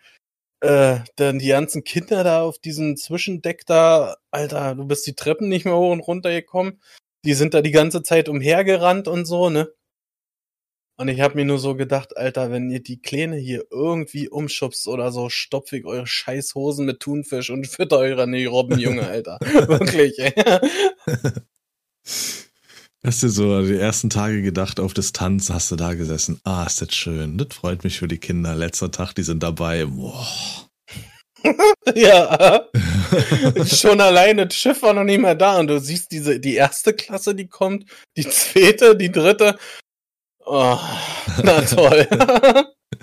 äh, dann die ganzen Kinder da auf diesem Zwischendeck da, Alter, du bist die Treppen nicht mehr hoch und runter gekommen. Die sind da die ganze Zeit umhergerannt und so, ne? Und ich habe mir nur so gedacht, Alter, wenn ihr die Kleine hier irgendwie umschubst oder so, stopf ich eure scheiß Hosen mit Thunfisch und fütter eure Robben, Junge, Alter. Wirklich, ey. Hast du so die ersten Tage gedacht, auf Distanz hast du da gesessen. Ah, ist das schön. Das freut mich für die Kinder. Letzter Tag, die sind dabei. Boah. ja. Schon alleine, das Schiff war noch nicht mehr da und du siehst diese, die erste Klasse, die kommt, die zweite, die dritte. Oh, na toll.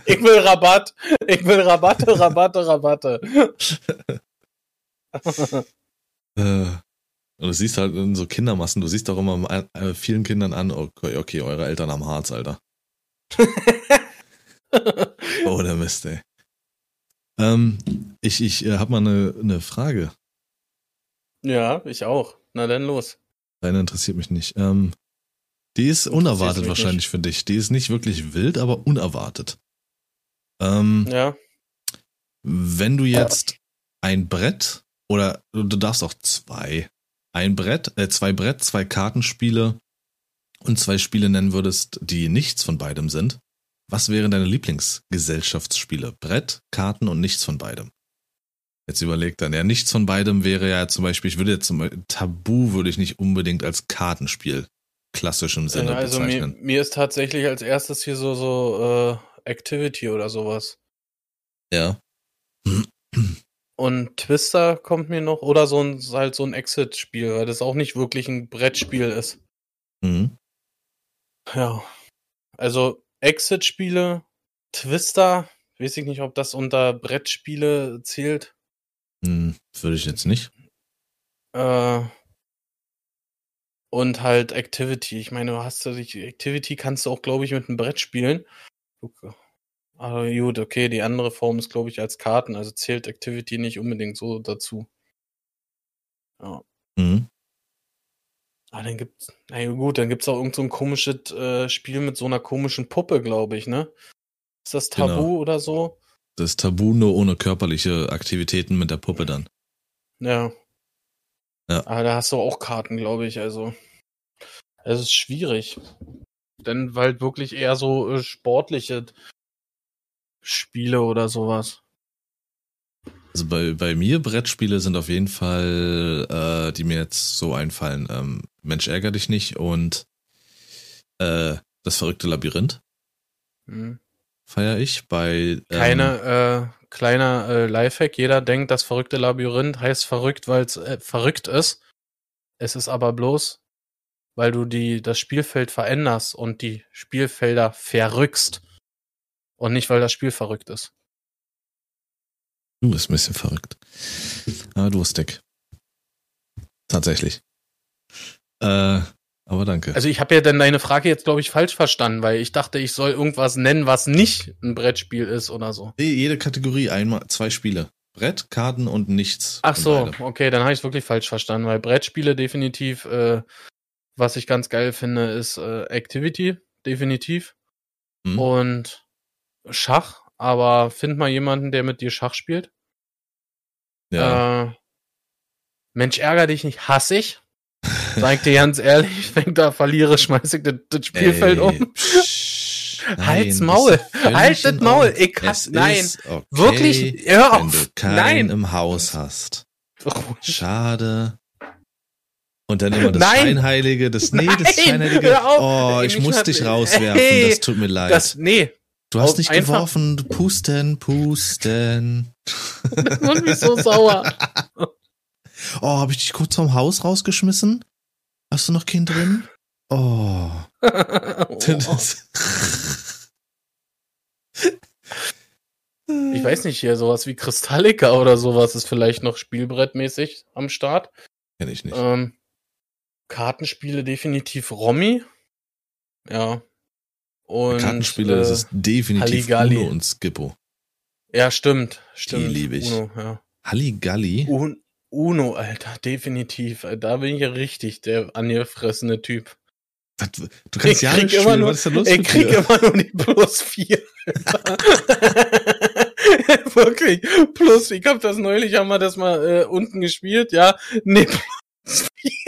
ich will Rabatt. Ich will Rabatte, Rabatte, Rabatte. Und du siehst halt in so Kindermassen, du siehst doch immer äh, vielen Kindern an, okay, okay, eure Eltern haben Harz, Alter. Oh, der Mist, ey. Ähm, ich ich äh, habe mal eine, eine Frage. ja, ich auch. Na dann los. Deine interessiert mich nicht. Ähm, die ist unerwartet wahrscheinlich für dich. Die ist nicht wirklich wild, aber unerwartet. Ähm, Ja. Wenn du jetzt ein Brett oder du darfst auch zwei, ein Brett, äh, zwei Brett, zwei Kartenspiele und zwei Spiele nennen würdest, die nichts von beidem sind, was wären deine Lieblingsgesellschaftsspiele? Brett, Karten und nichts von beidem. Jetzt überleg dann, ja, nichts von beidem wäre ja zum Beispiel, ich würde jetzt zum Beispiel, Tabu würde ich nicht unbedingt als Kartenspiel klassischem Sinne Äh, also mir, bezeichnen. mir ist tatsächlich als erstes hier so so äh, Activity oder sowas. Ja. Und Twister kommt mir noch oder so ein halt so ein Exit-Spiel, weil das auch nicht wirklich ein Brettspiel ist. Mhm. Ja. Also Exit-Spiele, Twister, weiß ich nicht, ob das unter Brettspiele zählt. Hm, würde ich jetzt nicht. Äh, und halt Activity. Ich meine, du hast ja die Activity kannst du auch, glaube ich, mit einem Brett spielen. Aber gut, okay, die andere Form ist, glaube ich, als Karten, also zählt Activity nicht unbedingt so dazu. Ja. Mhm. Ah, dann gibt's, na ja, gut, dann gibt's auch irgend so ein komisches äh, Spiel mit so einer komischen Puppe, glaube ich, ne? Ist das Tabu Genau. oder so? Das Tabu nur ohne körperliche Aktivitäten mit der Puppe dann. Ja. Ja. Aber da hast du auch Karten, glaube ich, also. Es ist schwierig. Denn weil wirklich eher so äh, sportliche Spiele oder sowas. Also bei, bei mir Brettspiele sind auf jeden Fall, äh, die mir jetzt so einfallen, ähm, Mensch ärger dich nicht und äh, das verrückte Labyrinth Hm. feiere ich. Bei ähm, Keine äh, kleiner äh, Lifehack. Jeder denkt, das verrückte Labyrinth heißt verrückt, weil es äh, verrückt ist. Es ist aber bloß, weil du die das Spielfeld veränderst und die Spielfelder verrückst und nicht, weil das Spiel verrückt ist. Du bist ein bisschen verrückt. Aber du hast dick. Tatsächlich. Äh, aber danke. Also ich habe ja dann deine Frage jetzt glaube ich falsch verstanden, weil ich dachte, ich soll irgendwas nennen, was nicht ein Brettspiel ist oder so. Nee, jede Kategorie einmal zwei Spiele. Brett, Karten und nichts. Ach so, beide. okay, dann habe ich wirklich falsch verstanden, weil Brettspiele definitiv, äh, was ich ganz geil finde, ist äh, Activity, definitiv. Hm. Und Schach, aber find mal jemanden, der mit dir Schach spielt. Ja. Äh, Mensch, ärger dich nicht, hasse ich. Sag dir ganz ehrlich, wenn ich da verliere, schmeiß ich das, das Spielfeld Ey, um. psch, Halt's nein, Maul. ist völlig Halt das Maul. Ich Es nein. okay, Wirklich, hör wenn du auf. keinen Nein. im Haus hast. Schade. Und dann immer das Nein. Scheinheilige, das, nee, das Nein, Scheinheilige. auf. Oh, ich muss dich rauswerfen, Ey, das tut mir leid. Das, nee, du hast nicht einfach- geworfen, du pusten, pusten. das macht mich so sauer. Oh, hab ich dich kurz vom Haus rausgeschmissen? Hast du noch keinen drin? Oh. Das- Ich weiß nicht, hier sowas wie Kristallika oder sowas ist vielleicht noch spielbrettmäßig am Start. Kenn ich nicht. Ähm, Kartenspiele definitiv Romy. Ja. Und Kartenspiele, äh, das ist definitiv Halligalli. Uno und Skippo. Ja, stimmt. Stimmt. liebe ich. Uno, ja. Halligalli? Un Uno, Alter, definitiv. Da bin ich ja richtig der angefressene Typ. Das, du kannst Ich ja nicht immer spielen, nur- was ist denn los Ich krieg dir? immer nur die plus vier. Wirklich. Plus, ich hab das neulich, haben wir das mal äh, unten gespielt, ja. Nee, plus vier.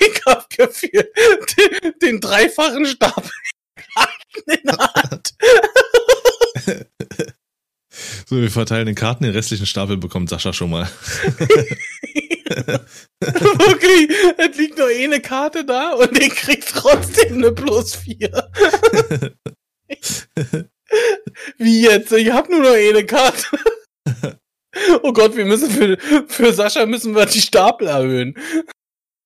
Ich hab gefühlt den, den dreifachen Stapel in der Hand. So, wir verteilen den Karten, den restlichen Stapel bekommt Sascha schon mal. Wirklich, es liegt nur eh eine Karte da und ich krieg trotzdem eine plus vier. Wie jetzt? Ich hab nur noch eh eine Karte. Oh Gott, wir müssen für, für Sascha müssen wir die Stapel erhöhen.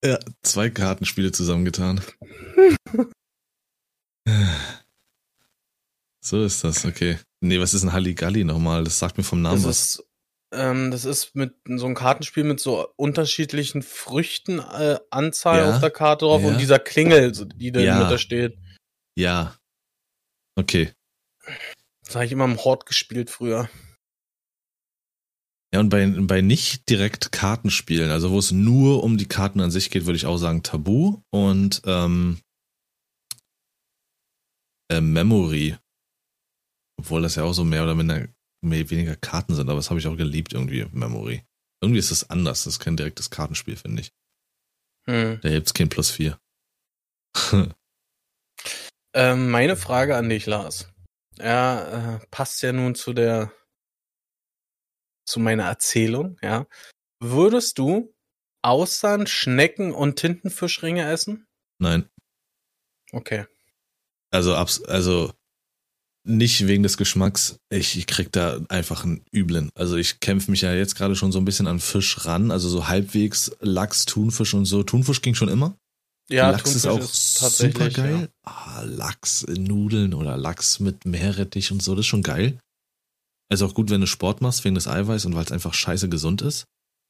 Ja, zwei Kartenspiele zusammengetan. So ist das, okay. Nee, was ist ein Halligalli nochmal? Das sagt mir vom Namen Das was. ist, ähm, das ist mit so ein Kartenspiel mit so unterschiedlichen Früchten, äh, Anzahl Ja, auf der Karte drauf ja. und dieser Klingel, die da Ja. steht. Ja. Okay. Das habe ich immer im Hort gespielt früher. Ja, und bei, bei nicht direkt Kartenspielen, also wo es nur um die Karten an sich geht, würde ich auch sagen Tabu und ähm, äh, Memory. Obwohl das ja auch so mehr oder minder, mehr, weniger Karten sind, aber das habe ich auch geliebt irgendwie, Memory. Irgendwie ist das anders, das ist kein direktes Kartenspiel, finde ich. Hm. Da gibt's kein Plus 4. Ähm, meine Frage an dich, Lars. Ja, äh, passt ja nun zu der, zu meiner Erzählung, ja. Würdest du Austern, Schnecken und Tintenfischringe essen? Nein. Okay. Also, abs also nicht wegen des Geschmacks. Ich, ich krieg da einfach einen üblen. Also ich kämpfe mich ja jetzt gerade schon so ein bisschen an Fisch ran. Also so halbwegs Lachs, Thunfisch und so. Thunfisch ging schon immer. Ja, Lachs ist Thunfisch auch ist tatsächlich, super geil. ja. Ah, Lachs in Nudeln oder Lachs mit Meerrettich und so, das ist schon geil. Also auch gut, wenn du Sport machst wegen des Eiweiß und weil es einfach scheiße gesund ist.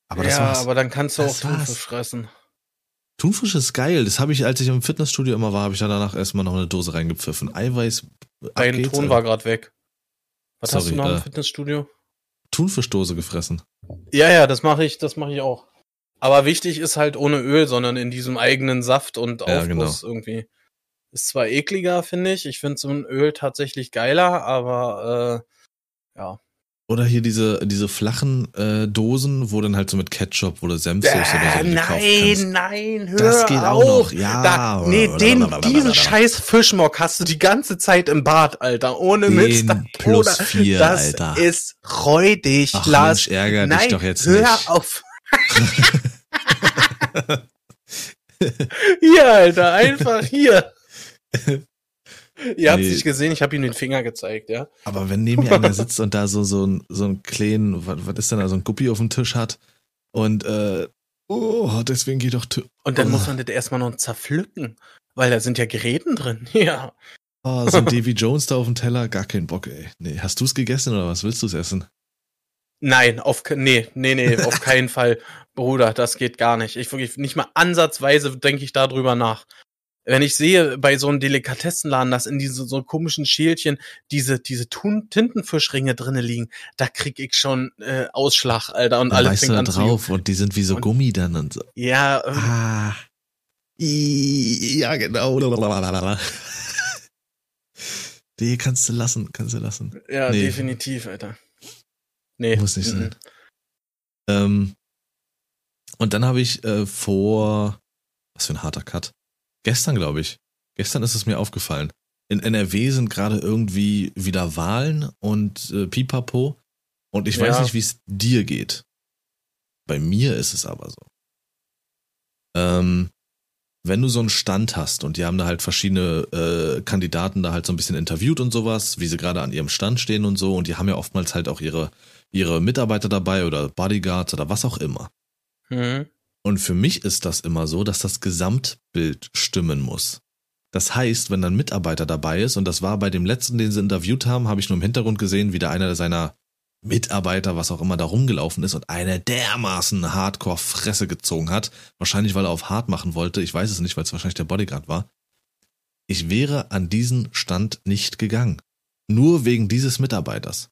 Aber das ja, war's. aber dann kannst du auch Das war's. Thunfisch fressen. Thunfisch ist geil. Das habe ich, als ich im Fitnessstudio immer war, habe ich da danach erstmal noch eine Dose reingepfiffen. Eiweiß. Dein geht's, Ton Alter. war gerade weg. Was hast Sorry, du noch im äh, Fitnessstudio? Thunfischdose gefressen. Ja, ja, das mache ich, das mache ich auch. Aber wichtig ist halt ohne Öl, sondern in diesem eigenen Saft und Ja, genau. Aufguss irgendwie. Ist zwar ekliger, finde ich. Ich finde so ein Öl tatsächlich geiler, aber äh, ja. Oder hier diese, diese flachen äh, Dosen, wo dann halt so mit Ketchup oder Senfsoße oder so Äh, nein, nein, hör Das geht auch auf. noch, ja. Da, nee, den, diesen scheiß Fischmock hast du die ganze Zeit im Bad, Alter. Ohne Den Mist. da- plus vier, das Alter. ist räudig, Ach Lars. Mensch, ärger Nein, dich doch jetzt hör nicht. auf. hier, Alter, einfach hier. Ihr habt Nee. nicht gesehen, ich habe ihm den Finger gezeigt, ja. Aber wenn neben mir einer sitzt und da so, so, ein, so einen kleinen, was, was ist denn da, so ein Guppi auf dem Tisch hat und äh, oh, deswegen geht doch Und dann Oh. muss man das erstmal noch zerpflücken, weil da sind ja Geräten drin. Ja. oh, so ein Davy Jones da auf dem Teller, gar keinen Bock, ey. Nee, hast du es gegessen oder was willst du es essen? Nein, auf nee, nee, nee, auf keinen Fall, Bruder, das geht gar nicht. Ich wirklich nicht mal ansatzweise denke ich darüber nach. Wenn ich sehe bei so einem Delikatessenladen, dass in diese so komischen Schälchen diese diese Tun Tintenfischringe drinne liegen, da krieg ich schon äh, Ausschlag, Alter, und Dann alles fängt da an drauf und die sind wie so Und- Gummi dann und so. Ja, ähm, Ah. Ja, genau. Die kannst du lassen, kannst du lassen. ja, nee. definitiv, Alter. Nee, Muss nicht mhm. sein. Ähm, und dann habe ich äh, vor, was für ein harter Cut. Gestern, glaube ich. Gestern ist es mir aufgefallen. In NRW sind gerade irgendwie wieder Wahlen und äh, Pipapo. Und ich weiß Ja. nicht, wie es dir geht. Bei mir ist es aber so. Ähm, wenn du so einen Stand hast und die haben da halt verschiedene äh, Kandidaten da halt so ein bisschen interviewt und sowas, wie sie gerade an ihrem Stand stehen und so, und die haben ja oftmals halt auch ihre, ihre Mitarbeiter dabei oder Bodyguards oder was auch immer. Mhm. Und für mich ist das immer so, dass das Gesamtbild stimmen muss. Das heißt, wenn dann Mitarbeiter dabei ist, und das war bei dem letzten, den sie interviewt haben, habe ich nur im Hintergrund gesehen, wie da einer seiner Mitarbeiter, was auch immer, da rumgelaufen ist und eine dermaßen Hardcore-Fresse gezogen hat. Wahrscheinlich, weil er auf hart machen wollte. Ich weiß es nicht, weil es wahrscheinlich der Bodyguard war. Ich wäre an diesen Stand nicht gegangen. Nur wegen dieses Mitarbeiters.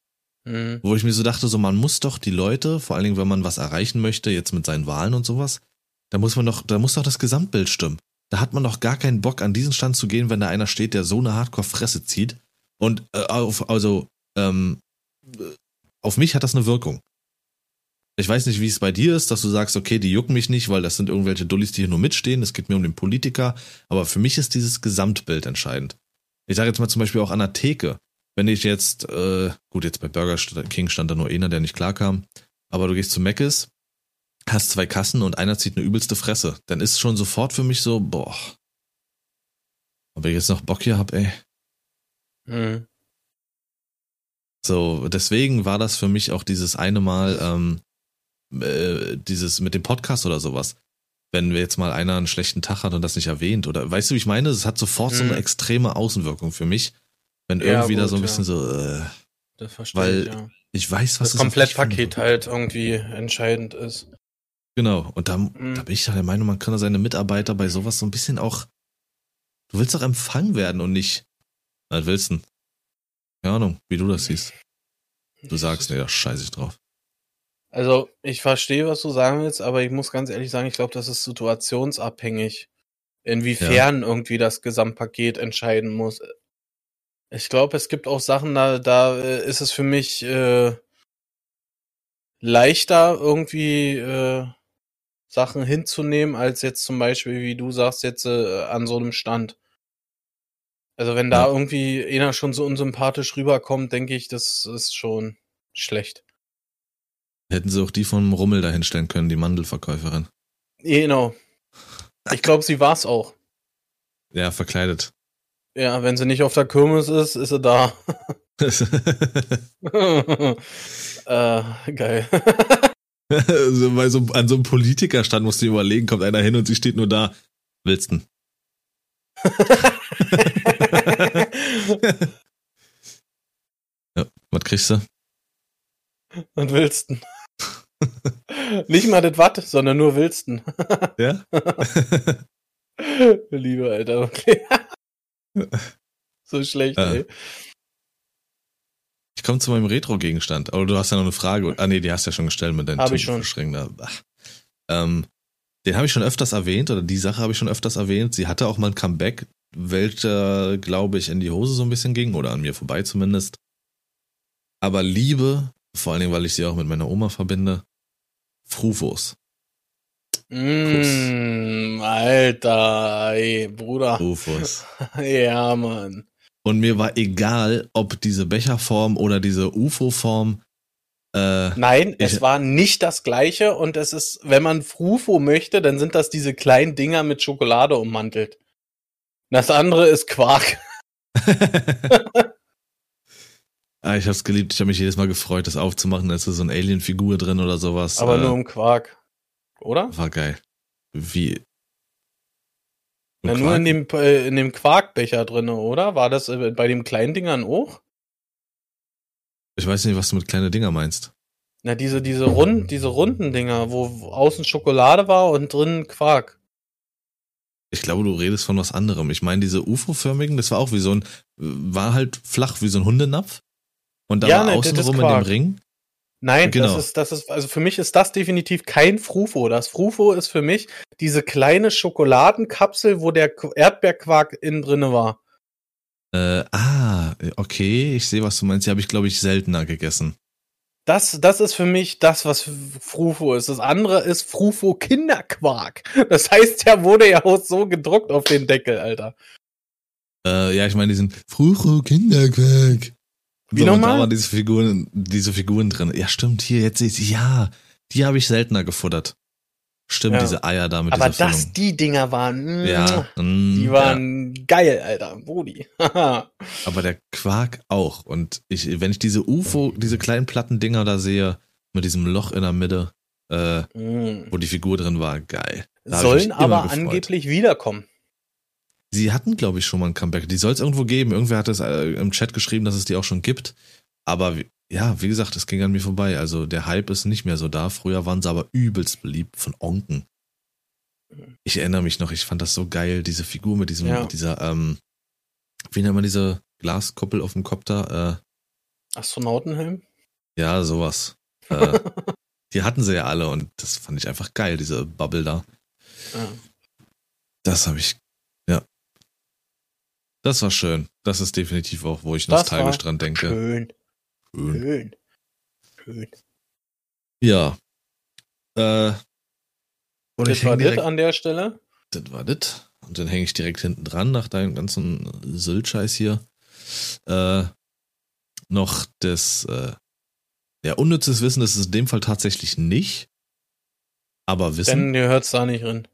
Mhm. Wo ich mir so dachte, so man muss doch die Leute, vor allen Dingen, wenn man was erreichen möchte, jetzt mit seinen Wahlen und sowas, da muss man doch, da muss doch das Gesamtbild stimmen. Da hat man doch gar keinen Bock, an diesen Stand zu gehen, wenn da einer steht, der so eine Hardcore-Fresse zieht. Und äh, auf, also, ähm, äh, auf mich hat das eine Wirkung. Ich weiß nicht, wie es bei dir ist, dass du sagst, okay, die jucken mich nicht, weil das sind irgendwelche Dullis, die hier nur mitstehen. Es geht mir um den Politiker. Aber für mich ist dieses Gesamtbild entscheidend. Ich sage jetzt mal zum Beispiel auch an der Theke. Wenn ich jetzt, äh, gut, jetzt bei Burger King stand da nur einer, der nicht klarkam, aber du gehst zu Mc's, hast zwei Kassen und einer zieht eine übelste Fresse, dann ist schon sofort für mich so, boah, ob ich jetzt noch Bock hier hab, ey. Mhm. So, deswegen war das für mich auch dieses eine Mal, ähm, äh, dieses mit dem Podcast oder sowas. Wenn wir jetzt mal einer einen schlechten Tag hat und das nicht erwähnt, oder weißt du, wie ich meine? Es hat sofort so eine Mhm. extreme Außenwirkung für mich. Wenn Ja, irgendwie da gut, so ein ja. bisschen so, äh, Das verstehe Weil ich, ja. ich weiß, was Das Komplettpaket halt irgendwie entscheidend ist. Genau. Und da, Mhm. da bin ich doch der Meinung, man kann seine Mitarbeiter bei sowas so ein bisschen auch. Du willst doch empfangen werden und nicht. Was willst du? Keine Ahnung, wie du das siehst. Du sagst, nee, da scheiße ich drauf. Also, ich verstehe, was du sagen willst, aber ich muss ganz ehrlich sagen, ich glaube, das ist situationsabhängig, inwiefern irgendwie das Gesamtpaket entscheiden muss. Ich glaube, es gibt auch Sachen, da, da äh, ist es für mich äh, leichter, irgendwie äh, Sachen hinzunehmen, als jetzt zum Beispiel, wie du sagst, jetzt äh, an so einem Stand. Also wenn da Ja. irgendwie einer schon so unsympathisch rüberkommt, denke ich, das ist schon schlecht. Hätten sie auch die vom Rummel da hinstellen können, die Mandelverkäuferin. Genau. Ich glaube, sie war's auch. Ja, verkleidet. Ja, wenn sie nicht auf der Kirmes ist, ist sie da. äh, geil. also bei so, an so einem Politikerstand musst du dir überlegen, kommt einer hin und sie steht nur da. Willst du? ja, was kriegst du? Und willsten. Nicht mal das Watt, sondern nur willsten. ja? Liebe Alter, okay. so schlecht, ja. ey. Ich komme zu meinem Retro-Gegenstand, aber du hast ja noch eine Frage. Ah nee, die hast du ja schon gestellt mit deinen Hab ich schon. Ähm, den habe ich schon öfters erwähnt, oder die Sache habe ich schon öfters erwähnt. Sie hatte auch mal ein Comeback, welcher, glaube ich, in die Hose so ein bisschen ging, oder an mir vorbei zumindest. Aber Liebe, vor allen Dingen, weil ich sie auch mit meiner Oma verbinde, Frufos. Mm, Alter, ey, Bruder. Frufos. ja, Mann. Und mir war egal, ob diese Becherform oder diese UFO-Form. Äh, Nein, es war nicht das gleiche und es ist, wenn man Frufo möchte, dann sind das diese kleinen Dinger mit Schokolade ummantelt. Das andere ist Quark. ah, ich hab's geliebt. Ich habe mich jedes Mal gefreut, das aufzumachen. Da ist so eine Alien-Figur drin oder sowas. Aber äh, nur im Quark. Oder? War geil. Wie? Na, nur in dem, äh, in dem Quarkbecher drinne, oder? War das äh, bei den kleinen Dingern auch? Ich weiß nicht, was du mit kleinen Dinger meinst. Na, diese, diese, rund, diese runden Dinger, wo außen Schokolade war und drin Quark. Ich glaube, du redest von was anderem. Ich meine, diese UFO-förmigen, das war auch wie so ein, war halt flach wie so ein Hundenapf. Und da Ja, war ne, außenrum in dem. Ring. Nein, Genau. das ist, das ist, also für mich ist das definitiv kein Frufo. Das Frufo ist für mich diese kleine Schokoladenkapsel, wo der Qu- Erdbeerquark innen drinne war. Äh, ah, okay, ich sehe, was du meinst. Die habe ich, glaube ich, seltener gegessen. Das, das ist für mich das, was Frufo ist. Das andere ist Frufo Kinderquark. Das heißt, der wurde ja auch so gedruckt auf den Deckel, Alter. Äh, ja, ich meine diesen Frucho Kinderquark. Wie und nochmal? Da waren diese Figuren, diese Figuren drin. Ja, stimmt, hier, jetzt sehe ich Ja, die habe ich seltener gefuttert. Stimmt, Ja. diese Eier da mit Aber dieser das, Füllung. die Dinger waren, Ja, mm, die ja. waren geil, Alter. Brudi. Aber der Quark auch. Und ich, wenn ich diese UFO, diese kleinen platten Dinger da sehe, mit diesem Loch in der Mitte, äh, Mm. wo die Figur drin war, geil. Da Sollen aber angeblich wiederkommen. Sie hatten, glaube ich, schon mal ein Comeback. Die soll es irgendwo geben. Irgendwer hat es äh, im Chat geschrieben, dass es die auch schon gibt. Aber ja, wie gesagt, es ging an mir vorbei. Also der Hype ist nicht mehr so da. Früher waren sie aber übelst beliebt von Onken. Ich erinnere mich noch, ich fand das so geil, diese Figur mit diesem, Ja. mit dieser, ähm, wie nennt man diese Glaskuppel auf dem Kopf da? Äh, Astronautenhelm? ja, sowas. Äh, die hatten sie ja alle und das fand ich einfach geil, diese Bubble da. Ja. Das habe ich. Das war schön. Das ist definitiv auch, wo ich Das nostalgisch dran denke. Schön, Schön. schön, schön. Ja. Äh, und Das ich war das an der Stelle. das war das. Und dann hänge ich direkt hinten dran nach deinem ganzen Sylt-Scheiß hier. Äh, noch das, äh, ja, unnützes Wissen ist es in dem Fall tatsächlich nicht. Aber Wissen. Denn ihr hört's da nicht drin.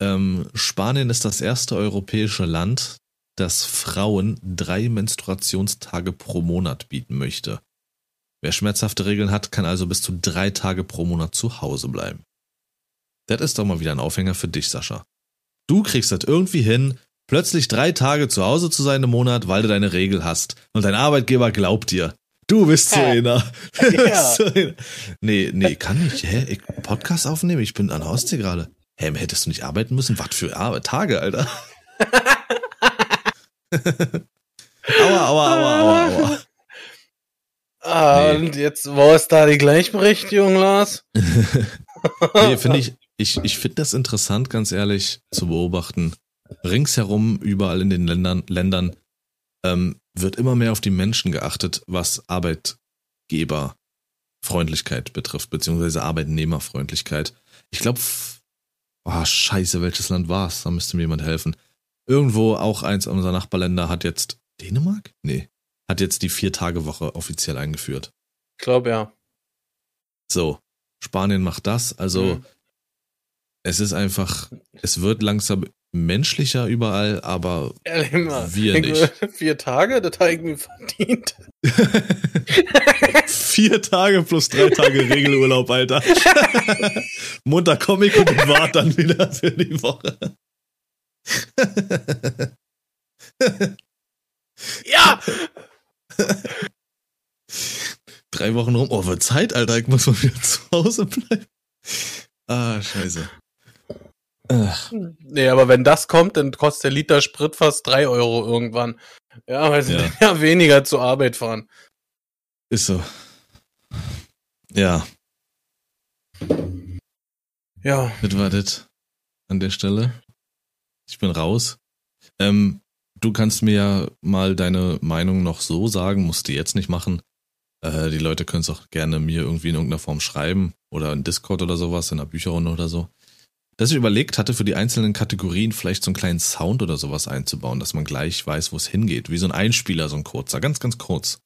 Ähm, Spanien ist das erste europäische Land, das Frauen drei Menstruationstage pro Monat bieten möchte. Wer schmerzhafte Regeln hat, kann also bis zu drei Tage pro Monat zu Hause bleiben. Das ist doch mal wieder ein Aufhänger für dich, Sascha. Du kriegst das irgendwie hin, plötzlich drei Tage zu Hause zu sein im Monat, weil du deine Regel hast. Und dein Arbeitgeber glaubt dir. Du bist so einer. Ja. so einer. Nee, nee, kann ich. Hä? Ich Podcast aufnehmen? Ich bin an der Ostsee gerade. Hä, hättest du nicht arbeiten müssen? Was für Arbeit? Tage, Alter. aua, aua, aua, aua, aua. Ah, Nee. und jetzt, wo ist da die Gleichberechtigung, Lars? nee, finde ich, ich, ich finde das interessant, ganz ehrlich, zu beobachten. Ringsherum, überall in den Ländern, Ländern, ähm, wird immer mehr auf die Menschen geachtet, was Arbeitgeberfreundlichkeit betrifft, beziehungsweise Arbeitnehmerfreundlichkeit. Ich glaube, oh, scheiße, welches Land war's? Da müsste mir jemand helfen. Irgendwo, auch eins unserer Nachbarländer hat jetzt, Dänemark? Nee, hat jetzt die Vier-Tage-Woche offiziell eingeführt. Ich glaube, ja. So, Spanien macht das. Also Mhm. es ist einfach, es wird langsam menschlicher überall, aber Ehrlich mal. Wir nicht. Vier Tage, das ich mir verdient. vier Tage plus drei Tage Regelurlaub, Alter. Montag Comic und war dann wieder für die Woche. Ja! Drei Wochen rum. Oh, wird Zeit, Alter. Ich muss mal wieder zu Hause bleiben. Ah, scheiße. Ach, Nee, aber wenn das kommt, dann kostet der Liter Sprit fast drei Euro irgendwann. Ja, weil sie Ja. dann ja weniger zur Arbeit fahren. ist so. Ja, Ja. das war das an der Stelle. Ich bin raus. Ähm, du kannst mir ja mal deine Meinung noch so sagen, musst du jetzt nicht machen. Äh, die Leute können es auch gerne mir irgendwie in irgendeiner Form schreiben oder in Discord oder sowas, in einer Bücherrunde oder so. Dass ich überlegt hatte, für die einzelnen Kategorien vielleicht so einen kleinen Sound oder sowas einzubauen, dass man gleich weiß, wo es hingeht. Wie so ein Einspieler, so ein kurzer, ganz, ganz kurz.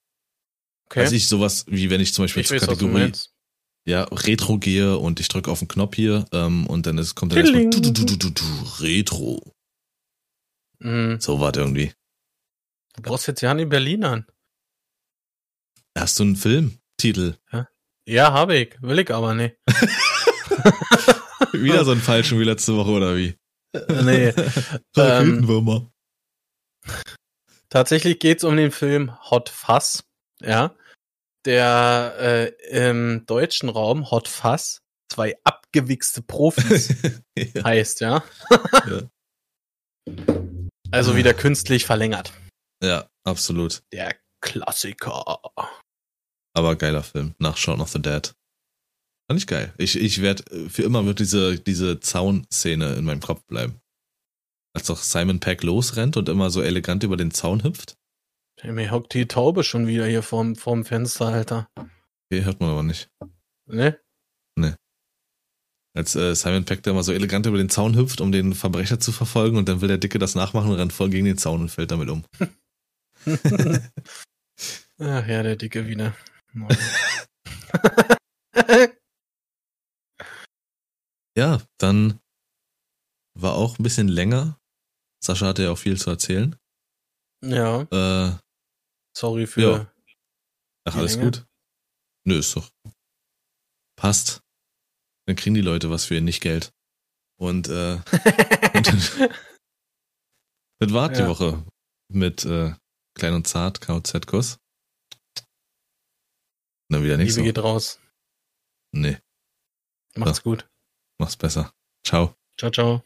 Okay. Weiß ich sowas, wie wenn ich zum Beispiel ich zur Kategorie ja, Retro gehe und ich drücke auf den Knopf hier ähm, und dann ist, kommt dann erstmal Tilling. du, du, du, du, du, Retro. Mhm. So war der irgendwie. Du brauchst jetzt ja in Berlin an. Hast du einen Filmtitel? Ja, habe ich. Will ich aber nicht. Wieder so einen falschen wie letzte Woche oder wie? nee. Raketenwürmer. Tatsächlich geht's um den Film Hot Fuzz. Ja. Der äh, im deutschen Raum Hot Fuzz zwei abgewichste Profis ja. heißt, ja. Ja. Also wieder künstlich verlängert. ja, absolut. Der Klassiker. Aber geiler Film. Nach Shaun of the Dead. Fand ich geil. Ich, ich werde, für immer wird diese, diese Zaunszene in meinem Kopf bleiben. Als doch Simon Peck losrennt und immer so elegant über den Zaun hüpft. Mir hockt die Taube schon wieder hier vorm, vorm Fenster, Alter. Okay, hört man aber nicht. Ne? Als äh, Simon Peck da immer so elegant über den Zaun hüpft, um den Verbrecher zu verfolgen und dann will der Dicke das nachmachen und rennt voll gegen den Zaun und fällt damit um. Ach ja, der Dicke wieder. Ja, dann war auch ein bisschen länger. Sascha hatte ja auch viel zu erzählen. ja, Äh, sorry für. Ja. ach, alles Länge? gut. Nö, ist doch. Passt. Dann kriegen die Leute was für ihr Nicht-Geld. Und, äh, und das war die Ja. Woche mit äh, Klein und Zart, KZ-Kuss. Dann wieder nicht Liebe so. geht raus. Nee, Macht's gut. mach's besser. Ciao. Ciao, ciao.